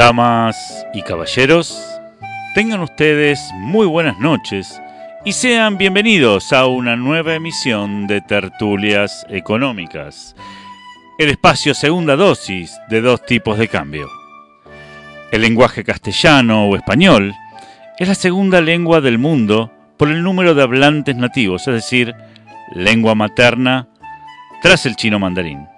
Damas y caballeros, tengan ustedes muy buenas noches y sean bienvenidos a una nueva emisión de Tertulias Económicas, el espacio segunda dosis de dos tipos de cambio. El lenguaje castellano o español es la segunda lengua del mundo por el número de hablantes nativos, es decir, lengua materna tras el chino mandarín.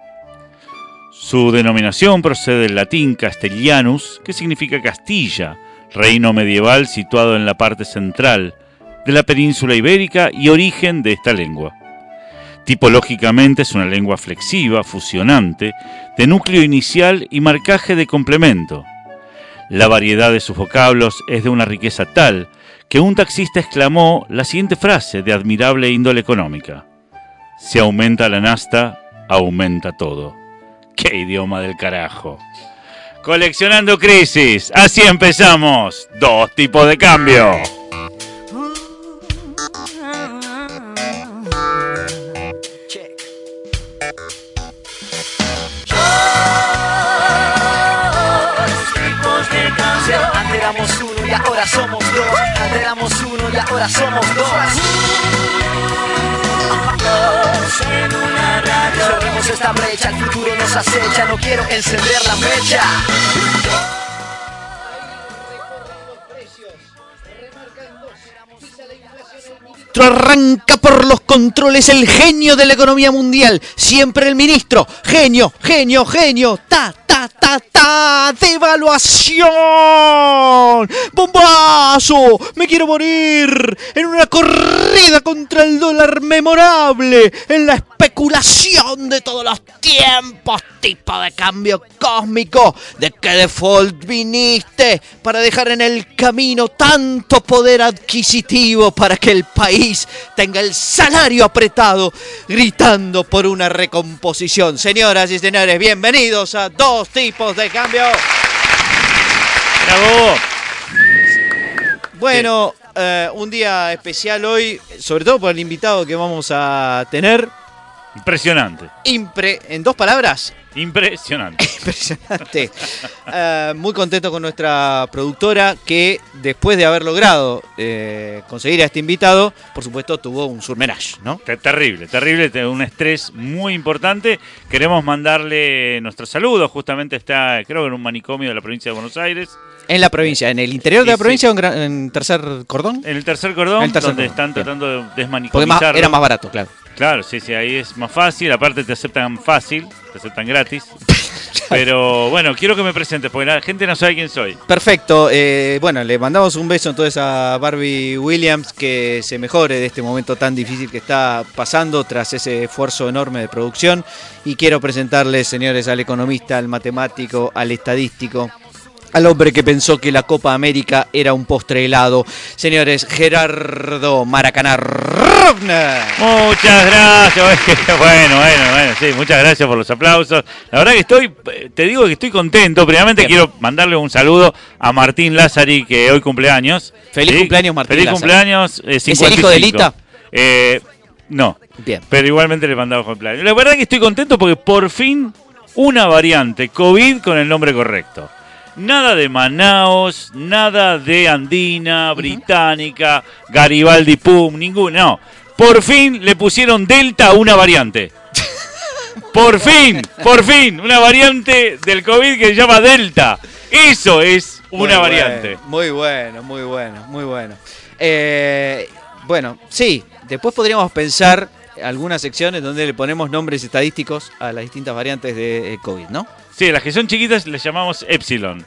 Su denominación procede del latín castellanus, que significa Castilla, reino medieval situado en la parte central de la península ibérica y origen de esta lengua. Tipológicamente es una lengua flexiva, fusionante, de núcleo inicial y marcaje de complemento. La variedad de sus vocablos es de una riqueza tal que un taxista exclamó la siguiente frase de admirable índole económica. Si aumenta la nasta, aumenta todo. ¡Qué idioma del carajo! Coleccionando crisis, así empezamos. Dos tipos de cambio. Uno y ahora somos dos. Antes éramos uno y ahora somos dos. En una. Cerremos esta brecha, el futuro nos acecha. No quiero encender la mecha. arranca por los controles el genio de la economía mundial, siempre el ministro, genio, genio, genio, ta, ta, devaluación, bombazo, me quiero morir en una corrida contra el dólar memorable, en la especulación de todos los tiempos, tipo de cambio cósmico, de qué default viniste para dejar en el camino tanto poder adquisitivo para que el país tenga el salario apretado, gritando por una recomposición. Señoras y señores, bienvenidos a dos tipos de cambio. ¡Bravo! Bueno, eh, un día especial hoy, sobre todo por el invitado que vamos a tener. Impresionante. Impre, en dos palabras, Impresionante. Impresionante. Eh, muy contento con nuestra productora que después de haber logrado eh, conseguir a este invitado, por supuesto tuvo un surmenage, ¿no? Ter- Terrible, terrible, te- un estrés muy importante. Queremos mandarle nuestros saludos, justamente está, creo en un manicomio de la provincia de Buenos Aires, En la provincia, en el interior de la sí. provincia o en, tercer cordón. en el tercer cordón, En el tercer donde cordón, están bien. tratando de Porque desmanicomizarlo. era más barato, claro. Claro, sí, sí, ahí es más fácil, aparte te aceptan fácil, te aceptan gratis. Pero bueno, quiero que me presentes, porque la gente no sabe quién soy. Perfecto. eh, bueno, le mandamos un beso entonces a Barbie Williams que se mejore de este momento tan difícil que está pasando tras ese esfuerzo enorme de producción. Y quiero presentarles, señores, al economista, al matemático, al estadístico. Al hombre que pensó que la Copa América era un postre helado. Señores, Gerardo Maracaná. Muchas gracias. Bueno, bueno, bueno, sí, muchas gracias por los aplausos. La verdad que estoy, te digo que estoy contento. Primeramente Bien. quiero mandarle un saludo a Martín Lázari, que hoy cumpleaños. Feliz cumpleaños, Martín Feliz Lázari. cumpleaños. eh, el hijo 55. de Lita? Eh, no, Bien. pero igualmente le mandamos cumpleaños. La verdad que estoy contento porque por fin una variante COVID con el nombre correcto. Nada de Manaos, nada de Andina, Británica, Garibaldi Pum, ninguno. No. Por fin le pusieron Delta a una variante. Por fin, por fin, una variante del COVID que se llama Delta. Eso es una Muy variante. bueno, muy bueno, muy bueno, muy bueno. Eh, bueno, sí, después podríamos pensar algunas secciones donde le ponemos nombres estadísticos a las distintas variantes de eh, COVID, ¿no? Sí, las que son chiquitas les llamamos Epsilon.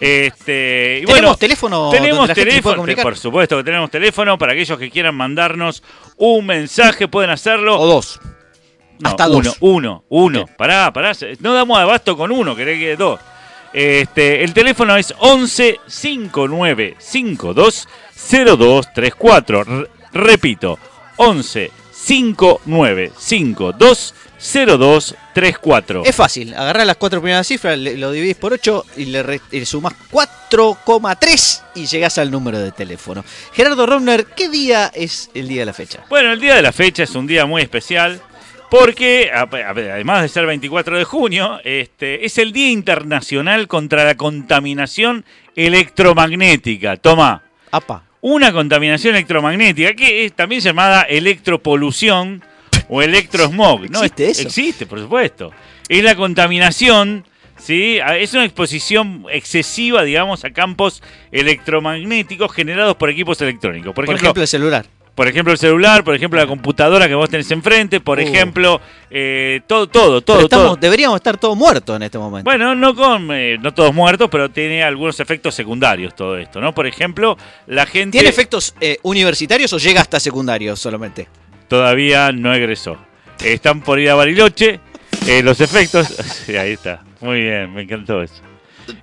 Este, y ¿Tenemos bueno, teléfono tenemos teléfono, por supuesto que tenemos teléfono para aquellos que quieran mandarnos un mensaje, pueden hacerlo. O dos. No, hasta uno, dos. Uno, uno. Bien. Pará, pará. No damos abasto con uno, querés que dos. Este, el teléfono es 11 59 52 0234. R- repito, 11 59 52 0234. Es fácil, agarrás las cuatro primeras cifras, le- lo dividís por 8 y le, re- y le sumás 4,3 y llegás al número de teléfono. Gerardo Romner, ¿qué día es el día de la fecha? Bueno, el día de la fecha es un día muy especial Porque, además de ser 24 de junio, este, es el Día Internacional contra la Contaminación Electromagnética. Toma, Apa. Una contaminación electromagnética que es también llamada electropolución o electrosmog. ¿no? ¿Existe eso? Existe, por supuesto. Es la contaminación, ¿sí? A- es una exposición excesiva, digamos, a campos electromagnéticos generados por equipos electrónicos. Por ejemplo, el celular. Por ejemplo, el celular, por ejemplo, la computadora que vos tenés enfrente, por Uh. ejemplo, eh, todo, todo, todo, estamos- todo. Deberíamos estar todos muertos en este momento. Bueno, no con eh, no todos muertos, pero tiene algunos efectos secundarios todo esto, ¿no? Por ejemplo, la gente ¿Tiene efectos eh, universitarios o llega hasta secundarios solamente? todavía no egresó. Están por ir a Bariloche. eh, los efectos. Sí, ahí está. Muy bien, me encantó eso.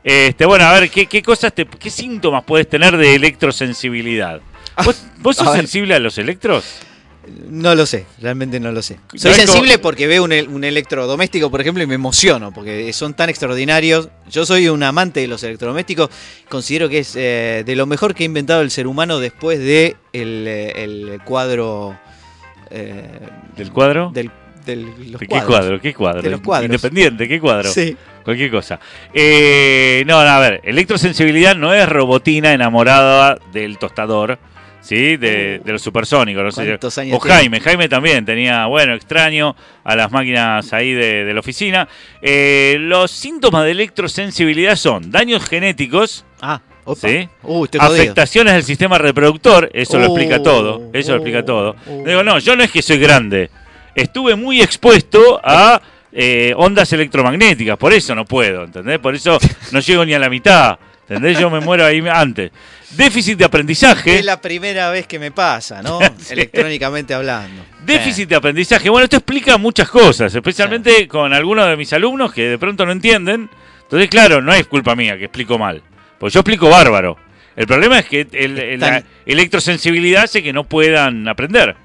Este, bueno, a ver, ¿qué, qué cosas te, qué síntomas puedes tener de electrosensibilidad? ¿Vos, sos sensible a los electros? No lo sé, realmente no lo sé. Soy sensible porque veo un, el- un electrodoméstico, por ejemplo, y me emociono, porque son tan extraordinarios. Yo soy un amante de los electrodomésticos, considero que es eh, de lo mejor que ha inventado el ser humano después de el, eh, el cuadro eh, ¿Del cuadro? del, del- los ¿De qué cuadros. cuadro? ¿Qué cuadro? De los cuadros. Independiente, ¿qué cuadro? Sí. Cualquier cosa. Eh, no, a ver, electrosensibilidad no es robotina enamorada del tostador, ¿sí? De, de los supersónicos. No sé. Uh, ¿Cuántos años O tiene? Jaime, Jaime también tenía, bueno, extraño a las máquinas ahí de, de la oficina. Eh, los síntomas de electrosensibilidad son daños genéticos, Ah, jodido. afectaciones del sistema reproductor, eso lo explica todo, eso lo explica todo. oh. Digo, no, yo no es que soy grande, estuve muy expuesto a eh, ondas electromagnéticas, por eso no puedo, ¿entendés? Por eso no llego ni a la mitad, ¿entendés? Yo me muero ahí antes. Déficit de aprendizaje. Es la primera vez que me pasa, ¿no? Sí. Electrónicamente hablando. Déficit de aprendizaje. Bueno, esto explica muchas cosas, especialmente con algunos de mis alumnos que de pronto no entienden. Entonces, claro, no es culpa mía que explico mal. Pues yo explico bárbaro. El problema es que el- el- la electrosensibilidad hace que no puedan aprender.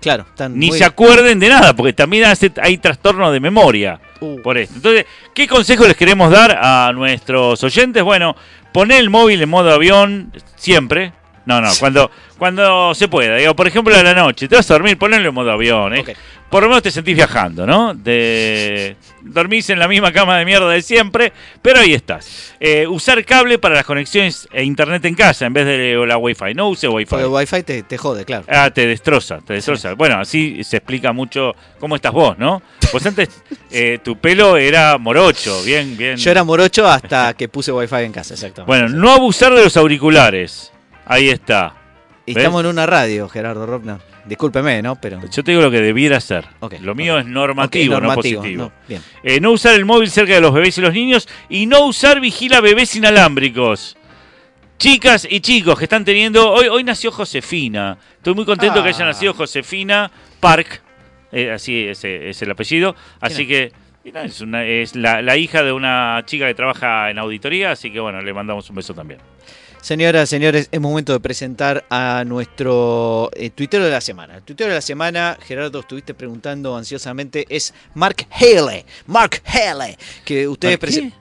Claro, están Ni muy- se acuerden de nada, porque también hace- hay trastorno de memoria Uh. por esto. Entonces, ¿qué consejo les queremos dar a nuestros oyentes? Bueno, poner el móvil en modo avión siempre. No, no, cuando, cuando se pueda. Digo, por ejemplo, a la noche, te vas a dormir, ponelo en modo avión. ¿eh? Por lo menos te sentís viajando, ¿no? De, dormís en la misma cama de mierda de siempre, pero ahí estás. Eh, usar cable para las conexiones e internet en casa en vez de la Wi-Fi. No use Wi-Fi. Porque el Wi-Fi te, te jode, claro. Ah, te destroza, te destroza. Bueno, así se explica mucho cómo estás vos, ¿no? Pues antes eh, tu pelo era morocho, bien, bien. Yo era morocho hasta que puse Wi-Fi en casa, exactamente. Bueno, no abusar de los auriculares. Ahí está. Estamos en una radio, Gerardo Ropner. Discúlpeme, ¿no? Pero. Yo te digo lo que debiera. Ok, lo mío es normativo, no positivo. no, bien. Eh, no usar el móvil cerca de los bebés y los niños y no usar vigila bebés inalámbricos. Chicas y chicos que están teniendo. Hoy, hoy nació Josefina. Estoy muy contento que haya Ah. nacido Josefina Park. Eh, así es, eh, es el apellido. Así que una, es la, la hija de una chica que trabaja en auditoría. Así que bueno, le mandamos un beso también. Señoras, señores, es momento de presentar a nuestro eh, tuitero de la semana. El tuitero de la semana, Gerardo, estuviste preguntando ansiosamente, es Mark Haley. Mark Haley, que ustedes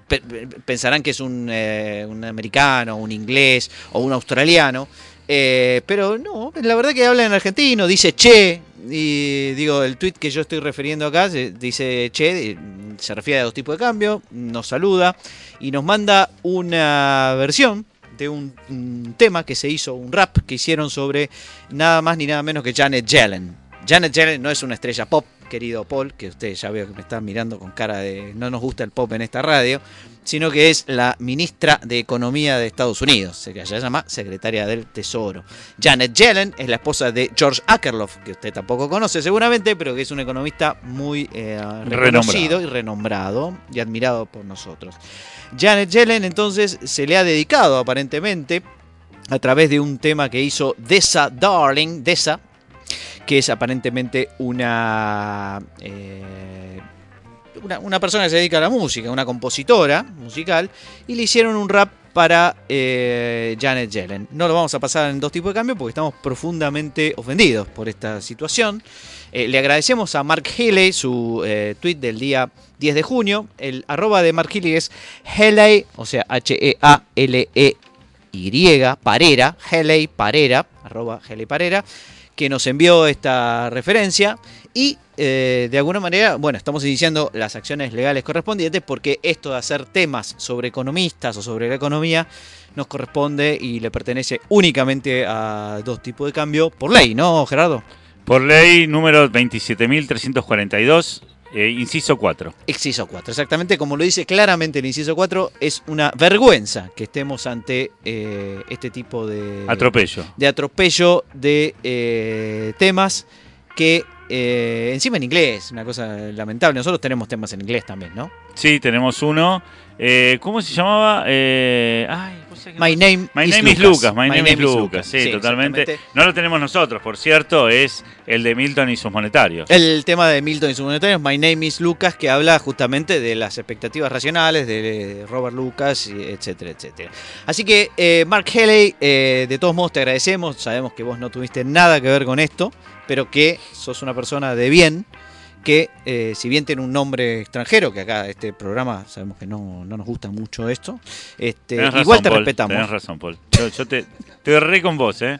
pe- pe- pensarán que es un, eh, un americano, un inglés o un australiano. eh, pero no, la verdad que habla en argentino, dice che, y digo, el tweet que yo estoy refiriendo acá dice che, se refiere a dos tipos de cambio, nos saluda y nos manda una versión un tema que se hizo, un rap que hicieron sobre nada más ni nada menos que Janet Yellen. Janet Yellen no es una estrella pop, querido Paul, que usted ya veo que me está mirando con cara de no nos gusta el pop en esta radio, sino que es la ministra de Economía de Estados Unidos, se que se llama secretaria del Tesoro. Janet Yellen es la esposa de George Akerlof, que usted tampoco conoce seguramente, pero que es un economista muy eh, reconocido y renombrado y admirado por nosotros. Janet Yellen entonces se le ha dedicado aparentemente a través de un tema que hizo Dessa Darling, Dessa, que es aparentemente una, eh, una, persona que se dedica a la música, una compositora musical, y le hicieron un rap para eh, Janet Yellen. No lo vamos a pasar en dos tipos de cambio porque estamos profundamente ofendidos por esta situación. Eh, le agradecemos a Mark Healy su eh, tweet del día 10 de junio. El arroba de Mark Healy es Healy, o sea, H-E-A-L-E-Y, Parera, Healy Parera, arroba Healy Parera, que nos envió esta referencia Y eh, de alguna manera, bueno, estamos iniciando las acciones legales correspondientes porque esto de hacer temas sobre economistas o sobre la economía nos corresponde y le pertenece únicamente a dos tipos de cambio por ley, ¿no, Gerardo? Por ley número 27.342, eh, inciso 4. Inciso 4, exactamente como lo dice claramente el inciso 4, es una vergüenza que estemos ante eh, este tipo de Atropello. de atropello de eh, temas que eh, encima en inglés, una cosa lamentable. Nosotros tenemos temas en inglés también, ¿no? Sí, tenemos uno. Eh, ¿Cómo se llamaba? Eh, ay, My name, My is name is Lucas. My, name, is Lucas. Sí, Sí, totalmente. No lo tenemos nosotros, por cierto, es el de Milton y sus monetarios. El tema de Milton y sus monetarios, My Name is Lucas, que habla justamente de las expectativas racionales de Robert Lucas, etcétera, etcétera. Así que, eh, Mark Haley, eh, de todos modos te agradecemos. Sabemos que vos no tuviste nada que ver con esto, pero que sos una persona de bien, que eh, si bien tiene un nombre extranjero, que acá este programa sabemos que no, no nos gusta mucho esto, este, Tenés razón, igual te Paul, respetamos. Tenés razón, Paul. Yo, yo te, te re con vos, ¿eh?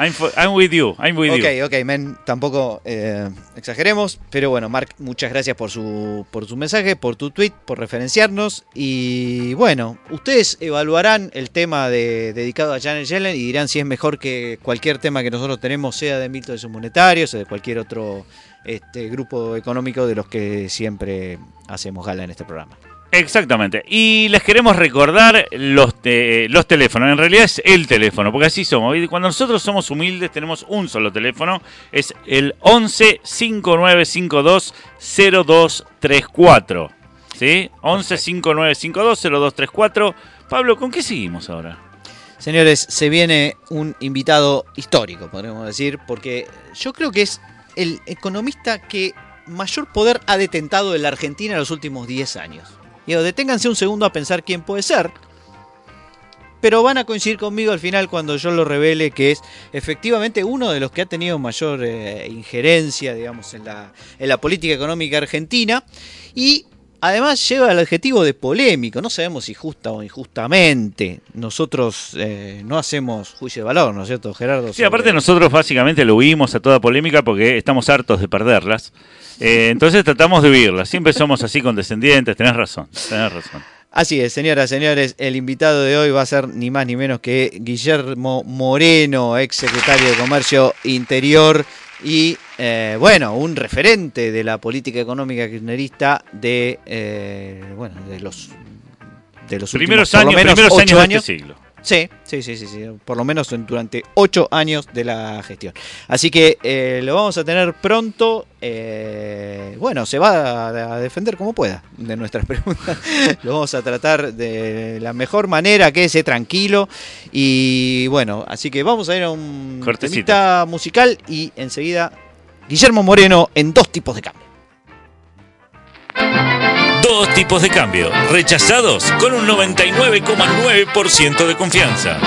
I'm, for- I'm with you. I'm with you. Ok, ok, men, tampoco eh, exageremos, pero bueno, Mark, muchas gracias por su, por su mensaje, por tu tweet, por referenciarnos y bueno, ustedes evaluarán el tema de, dedicado a Janet Yellen y dirán si es mejor que cualquier tema que nosotros tenemos sea de Milton de sus monetarios o de cualquier otro este, grupo económico de los que siempre hacemos gala en este programa. Exactamente. Y les queremos recordar los, te- los teléfonos. En realidad es el teléfono, porque así somos. Y Cuando nosotros somos humildes tenemos un solo teléfono. Es el 11 5952 0234. ¿Sí? 11 5952 0234. Pablo, ¿con qué seguimos ahora? Señores, se viene un invitado histórico, podríamos decir, porque yo creo que es el economista que mayor poder ha detentado en la Argentina en los últimos 10 años. Digo, deténganse un segundo a pensar quién puede ser. Pero van a coincidir conmigo al final cuando yo lo revele que es efectivamente uno de los que ha tenido mayor eh, injerencia, digamos, en la, en la política económica argentina. Y además lleva el adjetivo de polémico. No sabemos si justa o injustamente. Nosotros eh, no hacemos juicio de valor, ¿no es cierto, Gerardo? Sí, Sobre- aparte nosotros básicamente lo huimos a toda polémica porque estamos hartos de perderlas. Eh, entonces tratamos de huirlas. Siempre somos así condescendientes. Tenés razón. Tenés razón. Así es, señoras, señores, el invitado de hoy va a ser ni más ni menos que Guillermo Moreno, ex secretario de Comercio Interior y, eh, bueno, un referente de la política económica kirchnerista de, eh, bueno, de los, de los Primeros últimos, por lo años, menos, primeros ocho años de este siglo. Sí, sí, sí, sí, sí, por lo menos en- durante ocho años de la gestión. Así que eh, lo vamos a tener pronto. eh, bueno, se va a, a defender como pueda de nuestras preguntas. lo vamos a tratar de la mejor manera, quédese tranquilo. Y bueno, así que vamos a ir a un Cortecito. temita musical y enseguida Guillermo Moreno en dos tipos de cambio. Dos tipos de cambio, rechazados con un 99,9% de confianza.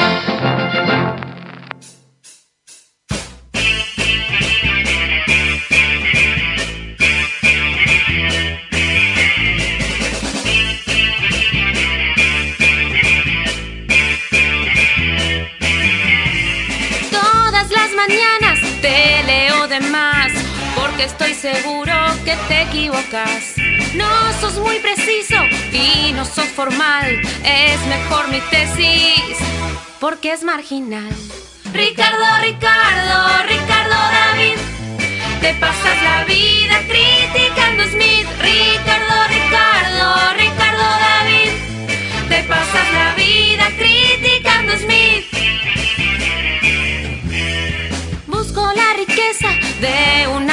Porque estoy seguro que te equivocas. No sos muy preciso y no sos formal, es mejor mi tesis, porque es marginal. Ricardo, Ricardo, Ricardo David, te pasas la vida criticando Smith. Ricardo, Ricardo, Ricardo David, te pasas la vida criticando Smith. Busco la riqueza de una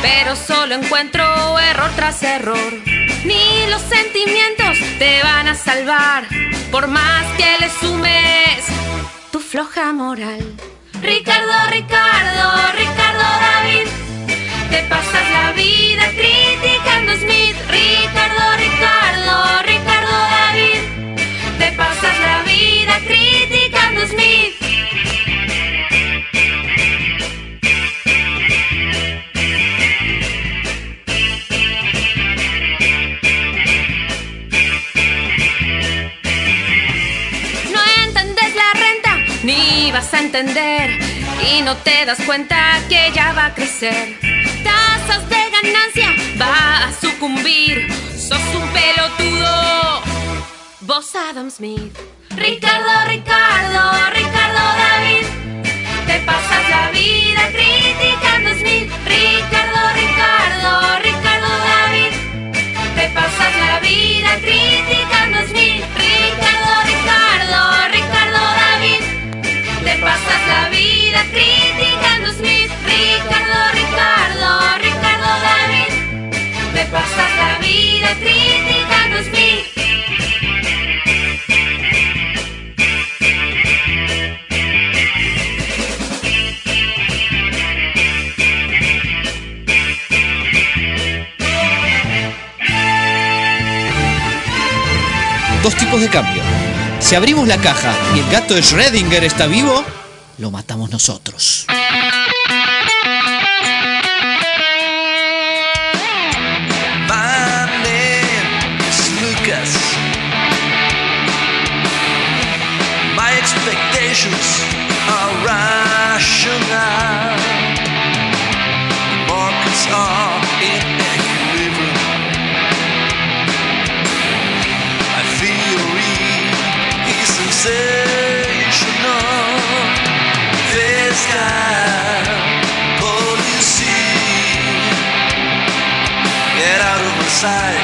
pero solo encuentro error tras error. Ni los sentimientos te van a salvar, por más que le sumes tu floja moral. Ricardo, Ricardo, Ricardo David, te pasas la vida criticando Smith. Ricardo, Ricardo, Ricardo David, te pasas la vida criticando Smith. A entender. Y no te das cuenta que ya va a crecer. sucumbir. Sos un pelotudo. Vos Adam Smith. Ricardo, Ricardo, Ricardo David. Te pasas la vida criticando a Smith. Ricardo, Ricardo, Ricardo David. Te pasas la vida criticando a Smith. Ricardo, Ricardo, Ricardo David. Te pasas la vida criticando Smith. Ricardo, Ricardo, Ricardo David. Te pasas la vida criticando Smith. Dos tipos de cambio. Si abrimos la caja y el gato de Schrödinger está vivo, lo matamos nosotros. side.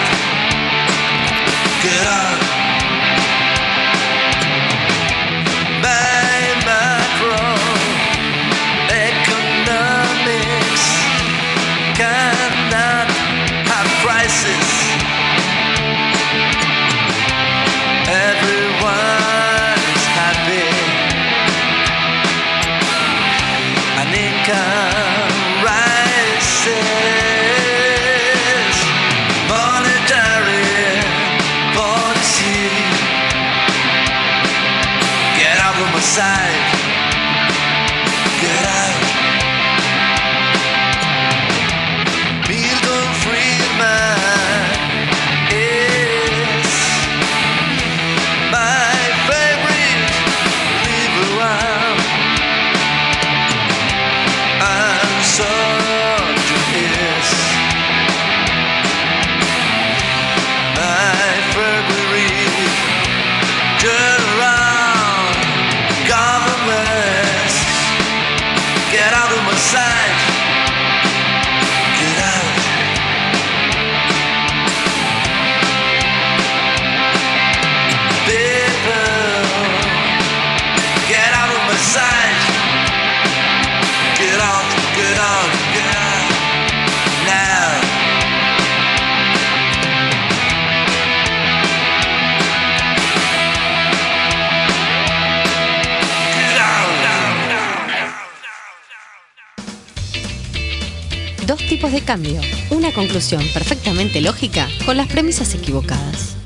Tipos de cambio. Una conclusión perfectamente lógica con las premisas equivocadas.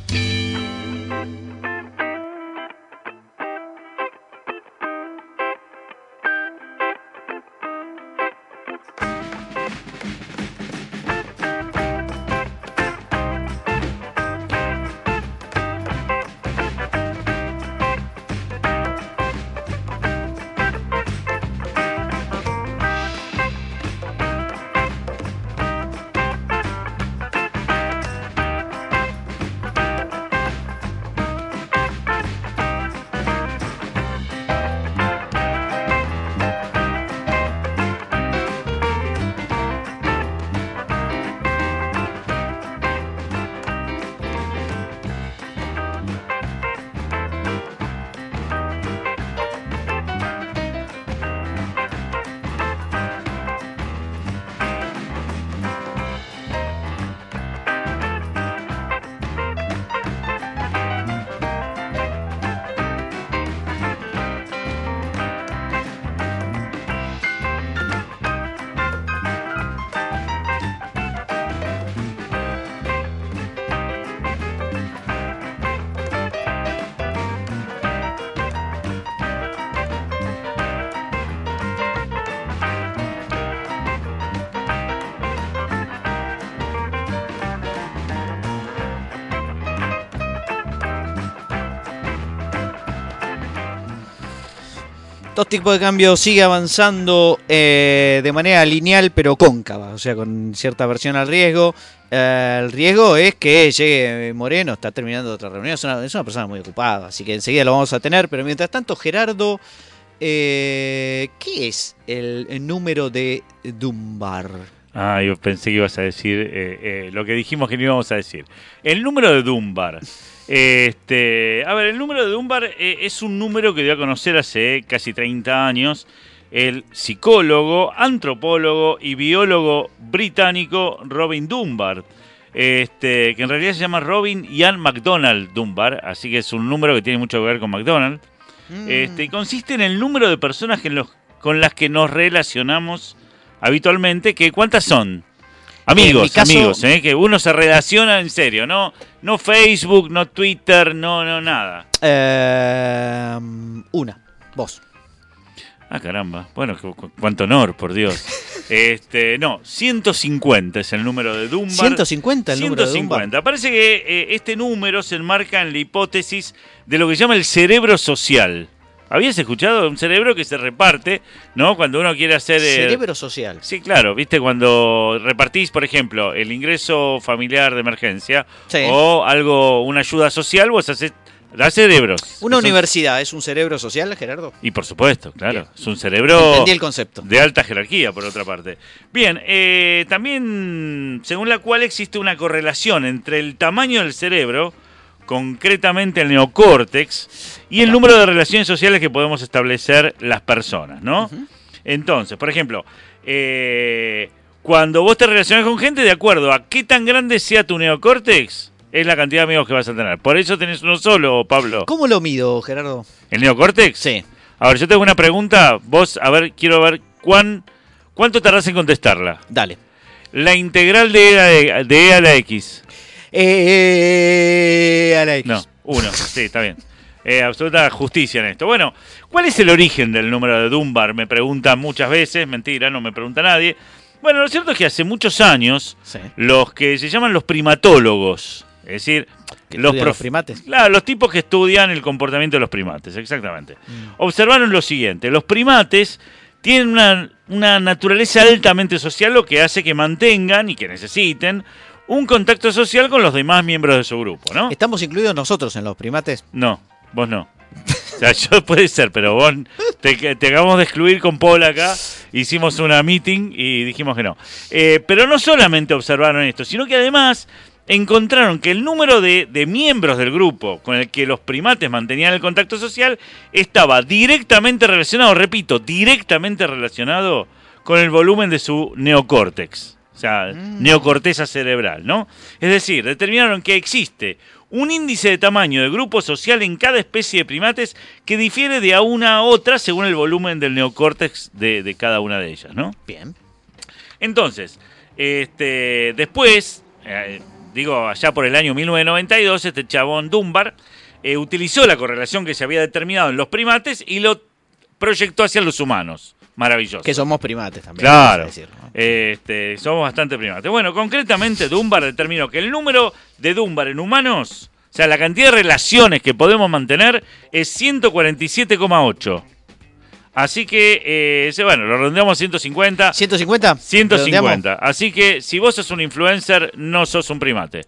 Dos tipos de cambio sigue avanzando eh, de manera lineal pero cóncava, o sea, con cierta versión al riesgo. Eh, el riesgo es que llegue Moreno, está terminando otra reunión, es una, persona muy ocupada, así que enseguida lo vamos a tener. Pero mientras tanto, Gerardo, eh, ¿qué es el, número de Dunbar? Ah, yo pensé que ibas a decir eh, eh, lo que dijimos que no íbamos a decir. El número de Dunbar. Este, a ver, el número de Dunbar eh, es un número que dio a conocer hace casi 30 años el psicólogo, antropólogo y biólogo británico Robin Dunbar. Este, que en realidad se llama Robin Ian McDonald Dunbar, así que es un número que tiene mucho que ver con McDonald. Mm. Este, y consiste en el número de personas que en los- con las que nos relacionamos habitualmente, que ¿cuántas son? Amigos, caso- amigos, ¿eh? que uno se relaciona en serio, no, no Facebook, no Twitter, no, no nada. Eh, una, vos. Ah, caramba. Bueno, cu- cu- cuánto honor, por Dios. Este, no, 150 es el número de Dunbar. 150 el número de Dunbar. 150. Parece que eh, este número se enmarca en la hipótesis de lo que se llama el cerebro social. ¿Habías escuchado? Un cerebro que se reparte, ¿no? Cuando uno quiere hacer... eh, Cerebro social. Sí, claro, viste, cuando repartís, por ejemplo, el ingreso familiar de emergencia Sí. o algo, una ayuda social, vos haces, das cerebros. Una universidad es un cerebro social, Gerardo. Y por supuesto, claro, Bien. es un cerebro Entendí el concepto. de alta jerarquía, por otra parte. Bien, eh, también según la cual existe una correlación entre el tamaño del cerebro, concretamente el neocórtex, y el número de relaciones sociales que podemos establecer las personas, ¿no? Entonces, por ejemplo, eh, cuando vos te relacionas con gente, de acuerdo a qué tan grande sea tu neocórtex, es la cantidad de amigos que vas a tener. Por eso tenés uno solo, Pablo. ¿Cómo lo mido, Gerardo? ¿El neocórtex? Sí. A ver, yo tengo una pregunta. Vos, a ver, quiero ver cuán, cuánto tardás en contestarla. Dale. La integral de e a, de, de e a la x. Eh, a la X. No, uno. Sí, está bien. Eh, absoluta justicia en esto. Bueno, ¿cuál es el origen del número de Dunbar? Me preguntan muchas veces. Mentira, no me pregunta nadie. Bueno, lo cierto es que hace muchos años, Sí. los que se llaman los primatólogos, es decir, los, los primates. Claro, los tipos que estudian el comportamiento de los primates, exactamente. Mm. Observaron lo siguiente, los primates tienen una, una naturaleza altamente social, lo que hace que mantengan y que necesiten un contacto social con los demás miembros de su grupo, ¿no? ¿Estamos incluidos nosotros en los primates? No, vos no. O sea, yo puede ser, pero vos te, te acabamos de excluir con Paul acá. Hicimos una meeting y dijimos que no. Eh, pero no solamente observaron esto, sino que además encontraron que el número de, de miembros del grupo con el que los primates mantenían el contacto social estaba directamente relacionado, repito, directamente relacionado con el volumen de su neocórtex. O sea, neocorteza cerebral, ¿no? Es decir, determinaron que existe un índice de tamaño de grupo social en cada especie de primates que difiere de a una a otra según el volumen del neocórtex de, de cada una de ellas, ¿no? Bien. Entonces, este, después, eh, digo, allá por el año 1992, este chabón Dunbar eh, utilizó la correlación que se había determinado en los primates y lo proyectó hacia los humanos. Maravilloso. Que somos primates también. Claro. Este, somos bastante primates. Bueno, concretamente Dunbar determinó que el número de Dunbar en humanos, o sea, la cantidad de relaciones que podemos mantener es 147,8. Así que, eh, bueno, lo redondeamos a 150. ¿150? 150. ¿Redondeamos? Así que si vos sos un influencer, no sos un primate.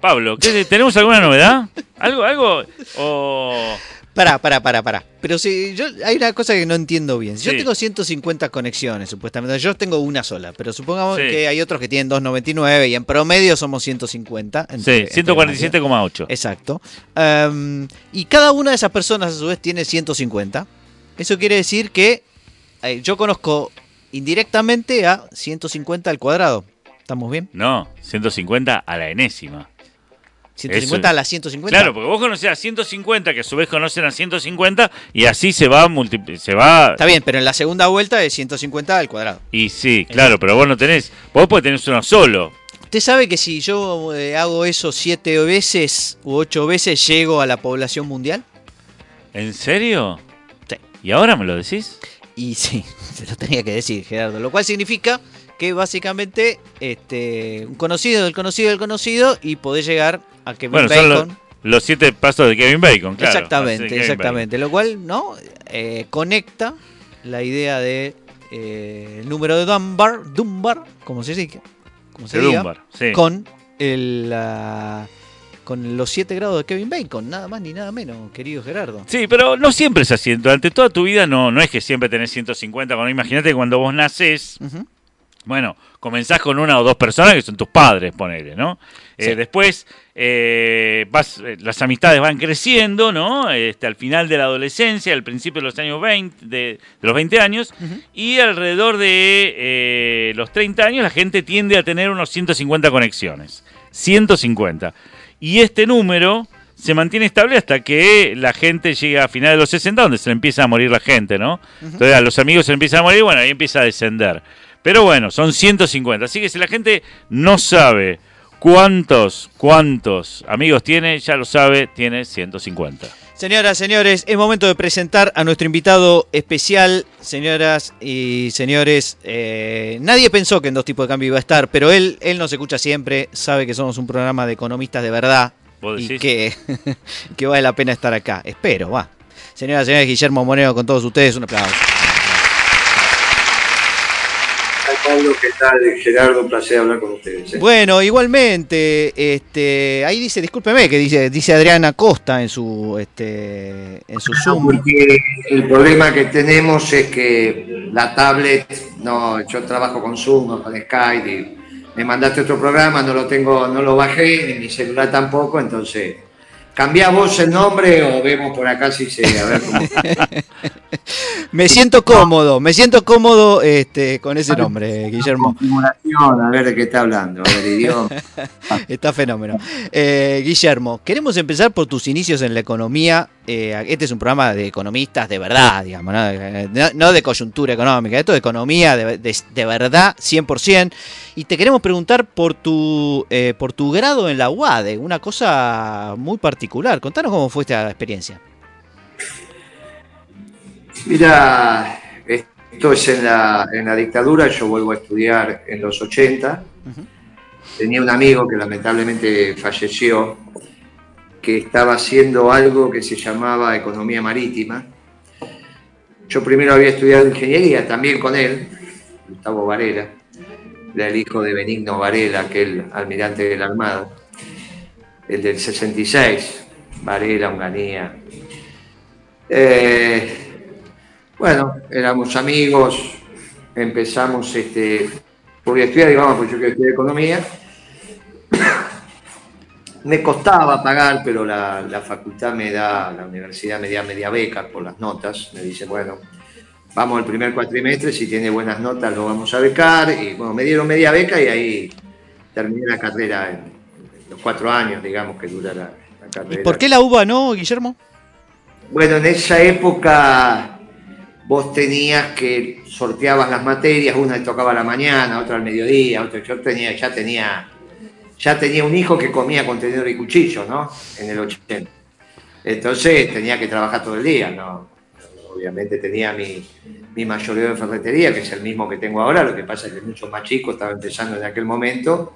Pablo, ¿qué- ¿tenemos alguna novedad? ¿Algo? ¿Algo? O... Pará, pará, pará, pará. Pero si yo hay una cosa que no entiendo bien. Si yo Sí. tengo 150 conexiones, supuestamente, yo tengo una sola, pero supongamos Sí. que hay otros que tienen 299 y en promedio somos 150. Sí, entre- entre 147,8. varios. Exacto. Em, y cada una de esas personas a su vez tiene 150. Eso quiere decir que eh, yo conozco indirectamente a 150 al cuadrado. ¿Estamos bien? No, 150 a la enésima. 150 Eso. a la 150. Claro, porque vos conocés a 150, que a su vez conocen a 150, y así se va multipli- se va Está bien, pero en la segunda vuelta es 150 al cuadrado. Y sí, claro, pero vos no tenés, vos podés tener uno solo. Usted sabe que si yo eh, hago eso siete veces u ocho veces, llego a la población mundial. ¿En serio? Sí. ¿Y ahora me lo decís? Y sí, se lo tenía que decir, Gerardo. Lo cual significa que básicamente este, un conocido del conocido del conocido y podés llegar a que Bueno, Bill son los, Bacon. Los siete pasos de Kevin Bacon, claro. exactamente, Kevin exactamente. Lo cual, ¿no? Eh, conecta la idea de eh, el número de Dunbar, Dunbar, como se diga, como se De diga, Dunbar, sí. con el con los 7 grados de Kevin Bacon, nada más ni nada menos, querido Gerardo. Bacon. Sí, pero no siempre es así. Durante toda tu vida no, no es que siempre tenés 150. Bueno, imagínate cuando vos nacés, Ujú. Bueno, comenzás con una o dos personas que son tus padres, ponele, ¿no? Eh, después eh, vas, eh, las amistades van creciendo, ¿no? Este, al final de la adolescencia, al principio de los años 20, de, de los 20 años, y alrededor de los 30 años la gente tiende a tener unos 150 conexiones. 150. Y este número se mantiene estable hasta que la gente llega a finales de los 60, donde se le empieza a morir la gente, ¿no? Entonces a los amigos se le empiezan a morir, bueno, ahí empieza a descender. Pero bueno, son 150. Así que si la gente no sabe cuántos, cuántos amigos tiene, ya lo sabe, tiene 150. Señoras, señores, es momento de presentar a nuestro invitado especial. Señoras y señores, eh, nadie pensó que en dos tipos de cambio iba a estar, pero él, él nos escucha siempre, sabe que somos un programa de economistas de verdad ¿Vos y que, que vale la pena estar acá. Espero, va. Señoras y señores, Guillermo Moreno con todos ustedes, un aplauso. Pablo, ¿qué tal? Gerardo, un placer hablar con ustedes. ¿eh? Bueno, igualmente, este, ahí dice, discúlpeme, que dice, dice Adriana Costa en su, este, en su Zoom. Porque el problema que tenemos es que la tablet, no, yo trabajo con Zoom con Skype y me mandaste otro programa, no lo tengo, no lo bajé, ni mi celular tampoco, entonces cambiá vos el nombre o vemos por acá si se, a ver cómo. Me siento cómodo, me siento cómodo este, con ese nombre, Guillermo. a ver de qué está hablando, a ver, idioma. Está fenómeno. Eh, Guillermo, queremos empezar por tus inicios en la economía. Eh, este es un programa de economistas de verdad, digamos, ¿no? Eh, no- de coyuntura económica, esto de economía de, de- de verdad, 100%. Y te queremos preguntar por tu, eh, por tu grado en la UADE, una cosa muy particular. Contanos cómo fue esta experiencia. Mira, esto es en la, en la dictadura, yo vuelvo a estudiar en los 80. Tenía un amigo que lamentablemente falleció, que estaba haciendo algo que se llamaba economía marítima. Yo primero había estudiado ingeniería, también con él, Gustavo Varela, el hijo de Benigno Varela, aquel almirante de la Armada, el del 66, Varela, Onganía. Eh, bueno, éramos amigos, empezamos, este, a estudiar, digamos, porque yo quiero estudiar economía. Me costaba pagar, pero la, la facultad me da, la universidad me da media beca por las notas. Me dice, bueno, vamos al primer cuatrimestre, si tiene buenas notas lo vamos a becar. Y bueno, me dieron media beca y ahí terminé la carrera en los cuatro años, digamos, que dura la, la ¿Y carrera. por qué la UBA no, Guillermo? Bueno, en esa época vos tenías que sorteabas las materias, una te tocaba a la mañana, otra al mediodía, otra yo tenía, ya tenía, ya tenía un hijo que comía con tenedor y cuchillo, ¿no? En el 80. Entonces tenía que trabajar todo el día, ¿no? Obviamente tenía mi, mi mayoreo de ferretería, que es el mismo que tengo ahora, lo que pasa es que es mucho más chico, estaba empezando en aquel momento.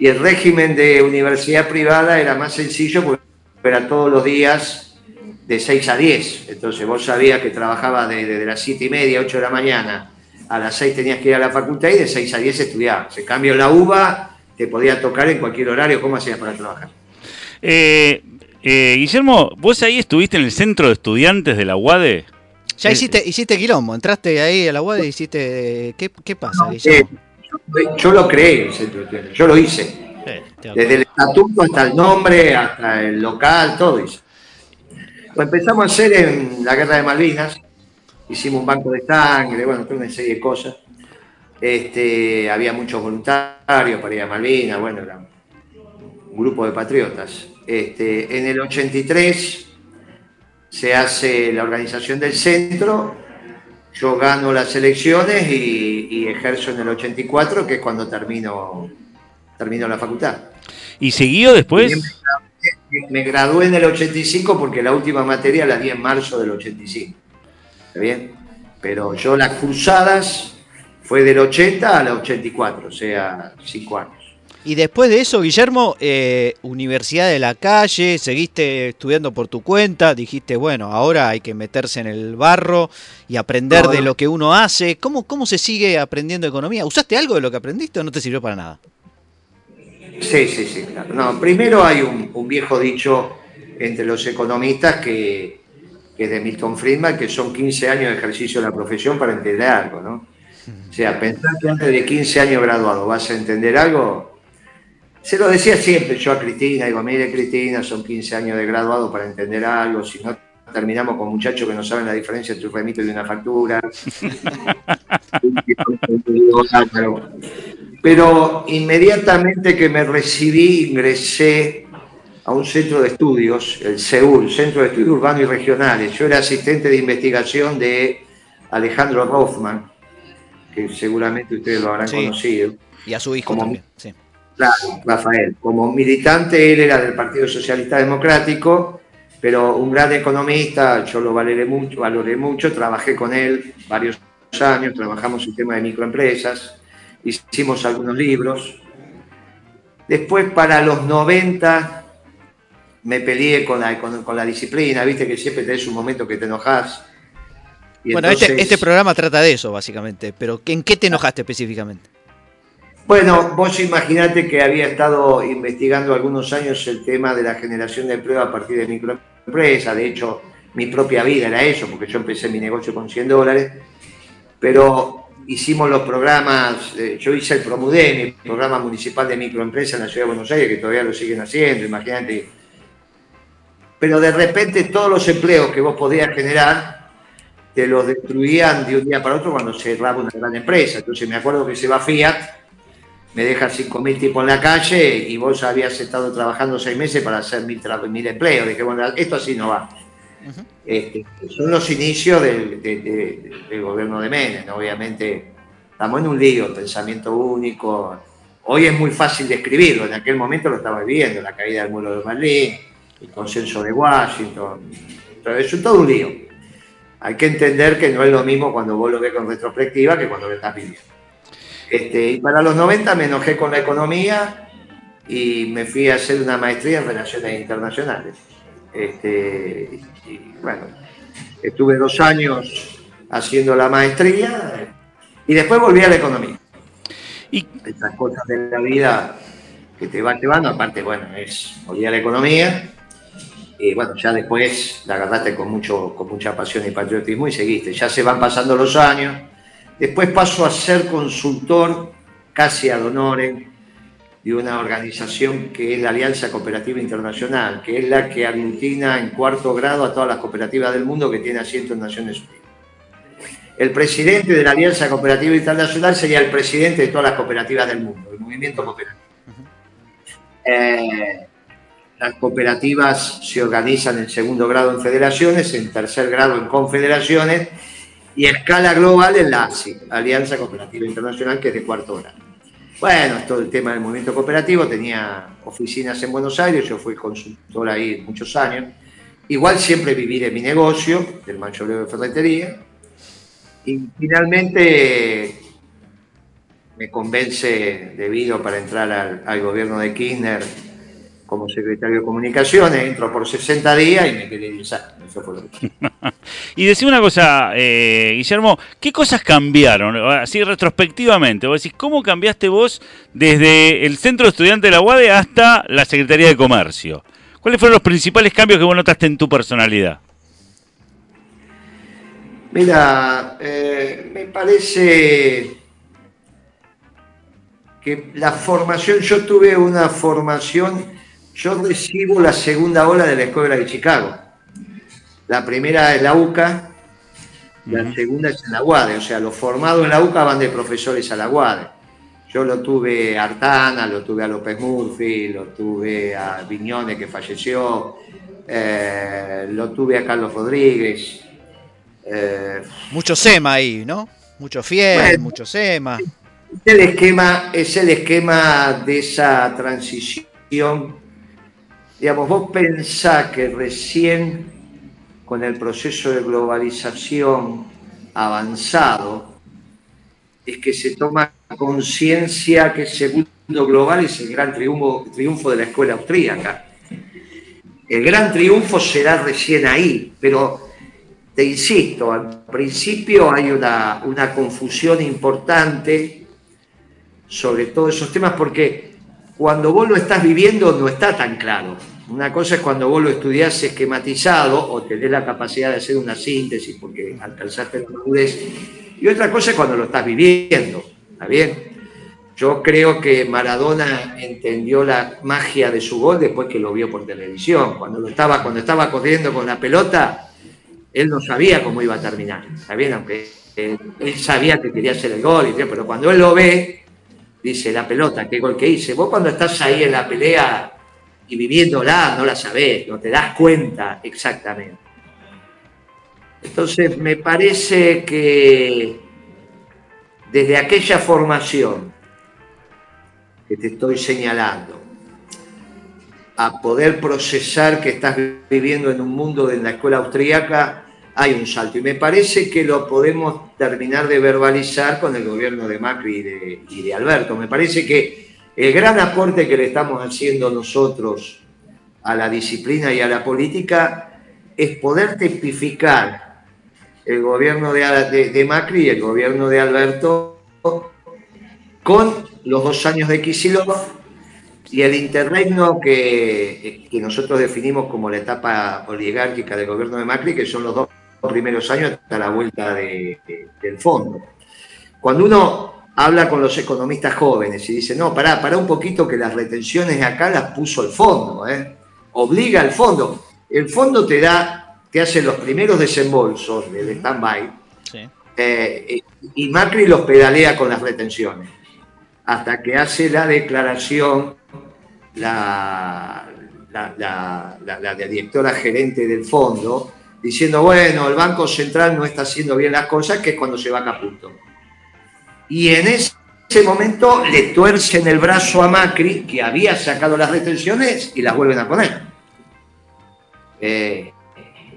Y el régimen de universidad privada era más sencillo porque era todos los días de 6 a 10. Entonces vos sabías que trabajabas desde de las 7 y media, 8 de la mañana, a las 6 tenías que ir a la facultad y de 6 a 10 estudiabas. En cambio, en la UBA te podía tocar en cualquier horario. ¿Cómo hacías para trabajar? Eh, eh, Guillermo, vos ahí estuviste en el centro de estudiantes de la UADE. Ya Eh, hiciste, hiciste quilombo, entraste ahí a la UAD y hiciste... ¿Qué, qué pasa, Eh, Guillermo? Yo, yo lo creé, el centro de yo lo hice. Eh. Desde el estatuto hasta el nombre, hasta el local, todo hice. Lo empezamos a hacer en la guerra de Malvinas. Hicimos un banco de sangre, bueno, toda una serie de cosas. Este, había muchos voluntarios para ir a Malvinas, bueno, era un grupo de patriotas. Este, en el 83 se hace la organización del centro, yo gano las elecciones y, y ejerzo en el 84, que es cuando termino, termino la facultad. ¿Y siguió después? Me gradué en el 85 porque la última materia la di en marzo del 85. ¿Está bien? Pero yo las cursadas fue del 80 al 84, o sea, cinco años. Y después de eso, Guillermo, eh, Universidad de la Calle, seguiste estudiando por tu cuenta, dijiste, bueno, ahora hay que meterse en el barro y aprender de lo que uno hace. ¿Cómo, ¿Cómo se sigue aprendiendo economía? ¿Usaste algo de lo que aprendiste o no te sirvió para nada? Sí, sí, sí, claro. No, primero hay un, un viejo dicho entre los economistas que, que es de Milton Friedman, que son 15 años de ejercicio de la profesión para entender algo, ¿no? O sea, pensar que antes de 15 años graduado vas a entender algo, se lo decía siempre yo a Cristina, digo, mire Cristina, son 15 años de graduado para entender algo, si no terminamos con muchachos que no saben la diferencia entre un remito y una factura. Pero inmediatamente que me recibí, ingresé a un centro de estudios, el CEUR, Centro de Estudios Urbanos y Regionales. Yo era asistente de investigación de Alejandro Rothman, que seguramente ustedes lo habrán Sí. conocido. Y a su hijo Como- también. Sí. Claro, Rafael. Como militante, él era del Partido Socialista Democrático, pero un gran economista, yo lo valoré mucho, valoré mucho, trabajé con él varios años, trabajamos el tema de microempresas, hicimos algunos libros. Después, para los 90, me peleé con la, con, con la disciplina, viste que siempre tenés un momento que te enojas. Y Bueno, entonces- este, este programa trata de eso, básicamente. Pero ¿en qué te enojaste específicamente? Bueno, vos imaginate que había estado investigando algunos años el tema de la generación de empleo a partir de microempresas. De hecho, mi propia vida era eso, porque yo empecé mi negocio con 100 dólares. Pero hicimos los programas, eh, yo hice el Promudem, el programa municipal de microempresas en la ciudad de Buenos Aires, que todavía lo siguen haciendo, imagínate. Pero de repente todos los empleos que vos podías generar, te los destruían de un día para otro cuando cerraba una gran empresa. Entonces me acuerdo que se va Fiat me deja 5.000 tipos en la calle y vos habías estado trabajando seis meses para hacer mil, tra- mil empleos. Dije, bueno, esto así no va. Este, son los inicios del, de- de- del gobierno de Menem, obviamente. Estamos en un lío, pensamiento único. Hoy es muy fácil describirlo, en aquel momento lo estaba viviendo, la caída del muro de Berlín, el consenso de Washington, pero es todo un lío. Hay que entender que no es lo mismo cuando vos lo ves con retrospectiva que cuando lo estás viviendo. Este, y para los 90 me enojé con la economía y me fui a hacer una maestría en relaciones internacionales. Este, y bueno, estuve dos años haciendo la maestría y después volví a la economía. Y Estas cosas de la vida que te van llevando, aparte, bueno, es volví a la economía y bueno, ya después la agarraste con, mucho, con mucha pasión y patriotismo y seguiste. Ya se van pasando los años. Después paso a ser consultor casi ad honorem de una organización que es la Alianza Cooperativa Internacional, que es la que aglutina en cuarto grado a todas las cooperativas del mundo que tiene asiento en Naciones Unidas. El presidente de la Alianza Cooperativa Internacional sería el presidente de todas las cooperativas del mundo, el movimiento cooperativo. Eh, las cooperativas se organizan en segundo grado en federaciones, en tercer grado en confederaciones y escala global en la ASI, Alianza Cooperativa Internacional, que es de cuarto grado. Bueno, todo el tema del movimiento cooperativo, tenía oficinas en Buenos Aires, yo fui consultor ahí muchos años. Igual siempre viví de mi negocio, del mayoreo de ferretería. Y finalmente me convence debido para entrar al, al gobierno de Kirchner como secretario de comunicaciones, entro por 60 días y me quedé 10 años. Eso fue lo que Y decime una cosa, eh, Guillermo, ¿qué cosas cambiaron? Así retrospectivamente, vos decís, ¿cómo cambiaste vos desde el centro de estudiantes de la UADE hasta la Secretaría de Comercio? ¿Cuáles fueron los principales cambios que vos notaste en tu personalidad? Mira, eh, me parece que la formación, yo tuve una formación, yo recibo la segunda ola de la Escuela de Chicago. La primera es la UCA, la segunda es en la UADE, o sea, los formados en la UCA van de profesores a la UADE. Yo lo tuve a Artana, lo tuve a López Murphy, lo tuve a Viñone que falleció, eh, lo tuve a Carlos Rodríguez. eh, Mucho SEMA ahí, ¿no? Mucho fiel, Bueno. mucho SEMA. Es el esquema, es el esquema de esa transición. Digamos, vos pensás que recién con el proceso de globalización avanzado es que se toma conciencia que según global es el gran triunfo, triunfo de la escuela austríaca. El gran triunfo será recién ahí, pero te insisto, al principio hay una, una confusión importante sobre todos esos temas porque cuando vos lo estás viviendo no está tan claro. Una cosa es cuando vos lo estudiás esquematizado o tenés la capacidad de hacer una síntesis porque alcanzaste la madurez. Y otra cosa es cuando lo estás viviendo. ¿Está bien? Yo creo que Maradona entendió la magia de su gol después que lo vio por televisión. Cuando, lo estaba, cuando estaba corriendo con la pelota, él no sabía cómo iba a terminar. ¿Está bien? Aunque él, sabía que quería hacer el gol, pero cuando él lo ve, dice la pelota, qué gol que hice. Vos cuando estás ahí en la pelea y viviéndola, no la sabés, no te das cuenta exactamente. Entonces, me parece que desde aquella formación que te estoy señalando, a poder procesar que estás viviendo en un mundo de la escuela austríaca, hay un salto. Y me parece que lo podemos terminar de verbalizar con el gobierno de Macri y de, Alberto. Me parece que el gran aporte que le estamos haciendo nosotros a la disciplina y a la política es poder tipificar el gobierno de, Macri y el gobierno de Alberto con los dos años de Kisilov y el interregno que, nosotros definimos como la etapa oligárquica del gobierno de Macri, que son los dos primeros años hasta la vuelta del fondo. Cuando uno habla con los economistas jóvenes y dice, no, pará, pará un poquito que las retenciones acá las puso el fondo, ¿eh? obliga al fondo. El fondo te da, te hace los primeros desembolsos del stand-by eh, y Macri los pedalea con las retenciones hasta que hace la declaración la, la, la directora gerente del fondo diciendo, bueno, el Banco Central no está haciendo bien las cosas, que es cuando se va a Caputo. Y en ese momento le tuercen el brazo a Macri, que había sacado las retenciones, y las vuelven a poner. Eh,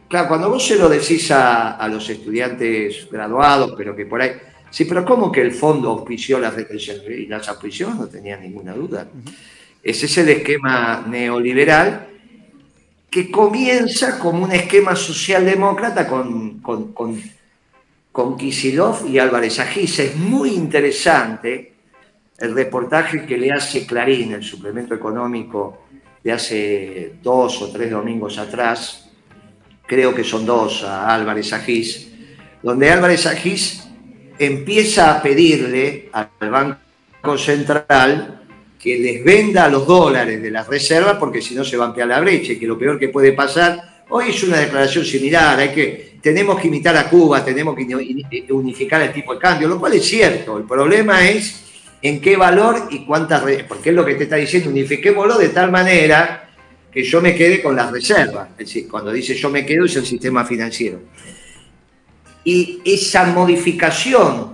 claro, cuando vos se lo decís a, los estudiantes graduados, pero que por ahí... Sí, pero ¿cómo que el fondo auspició las retenciones? Y las auspició, no tenía ninguna duda. Ese es el esquema neoliberal que comienza como un esquema socialdemócrata con, con, Kisilov y Álvarez Agis. Es muy interesante el reportaje que le hace Clarín, el suplemento económico de hace dos o tres domingos atrás, creo que son dos, a Álvarez Agis, donde Álvarez Agis empieza a pedirle al Banco Central que les venda los dólares de las reservas porque si no se va a ampliar la brecha y que lo peor que puede pasar, hoy es una declaración similar, hay que tenemos que imitar a Cuba, tenemos que unificar el tipo de cambio, lo cual es cierto. El problema es en qué valor y cuántas, porque es lo que te está diciendo, unifiquémoslo de tal manera que yo me quede con las reservas. Es decir, cuando dice yo me quedo es el sistema financiero. Y esa modificación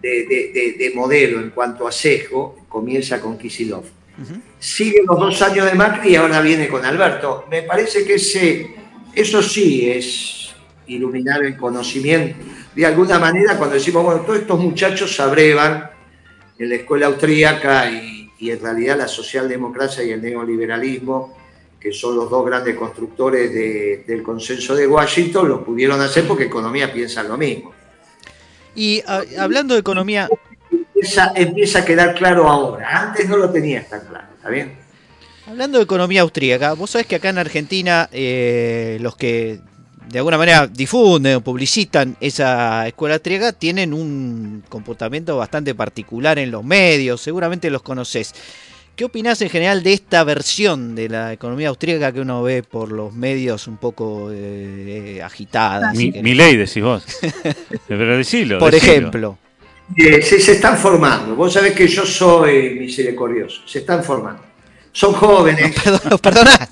de, modelo en cuanto a sesgo comienza con Kisilov. Sigue los dos años de Macri y ahora viene con Alberto. Me parece que ese, eso sí es iluminar el conocimiento. De alguna manera, cuando decimos, bueno, todos estos muchachos se abrevan en la escuela austríaca y, en realidad la socialdemocracia y el neoliberalismo, que son los dos grandes constructores del consenso de Washington, lo pudieron hacer porque economía piensa lo mismo. Y ah, hablando de economía... Empieza, a quedar claro ahora. Antes no lo tenía tan claro, ¿está bien? Hablando de economía austríaca, vos sabés que acá en Argentina eh, los que de alguna manera difunden o publicitan esa escuela austríaca tienen un comportamiento bastante particular en los medios, seguramente los conoces. ¿Qué opinás en general de esta versión de la economía austríaca que uno ve por los medios un poco eh, agitada? Mi, ley, decís vos. Pero decilo. Por ejemplo. se, se, están formando. Vos sabés que yo soy misericordioso. Se están formando. Son jóvenes. No, perdona.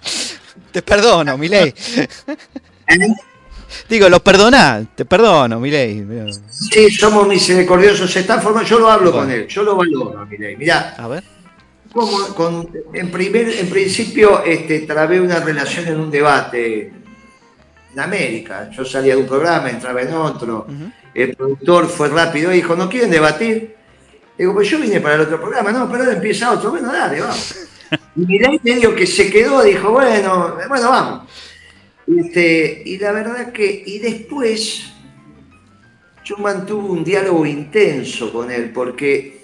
Te perdono, mi ley. Digo, los perdonás, te perdono, Milei. Sí, somos misericordiosos, se está formando, yo lo hablo con él, yo lo valoro, Milei. Mirá, a ver. En, primer, en principio este, trabé una relación en un debate en América. Yo salía de un programa, entraba en otro. El productor fue rápido y dijo, ¿no quieren debatir? Digo, pues yo vine para el otro programa, no, pero ahora empieza otro, bueno, dale, vamos. Y Milei medio que se quedó, dijo, bueno, bueno, vamos. Este, y la verdad que, y después yo mantuve un diálogo intenso con él, porque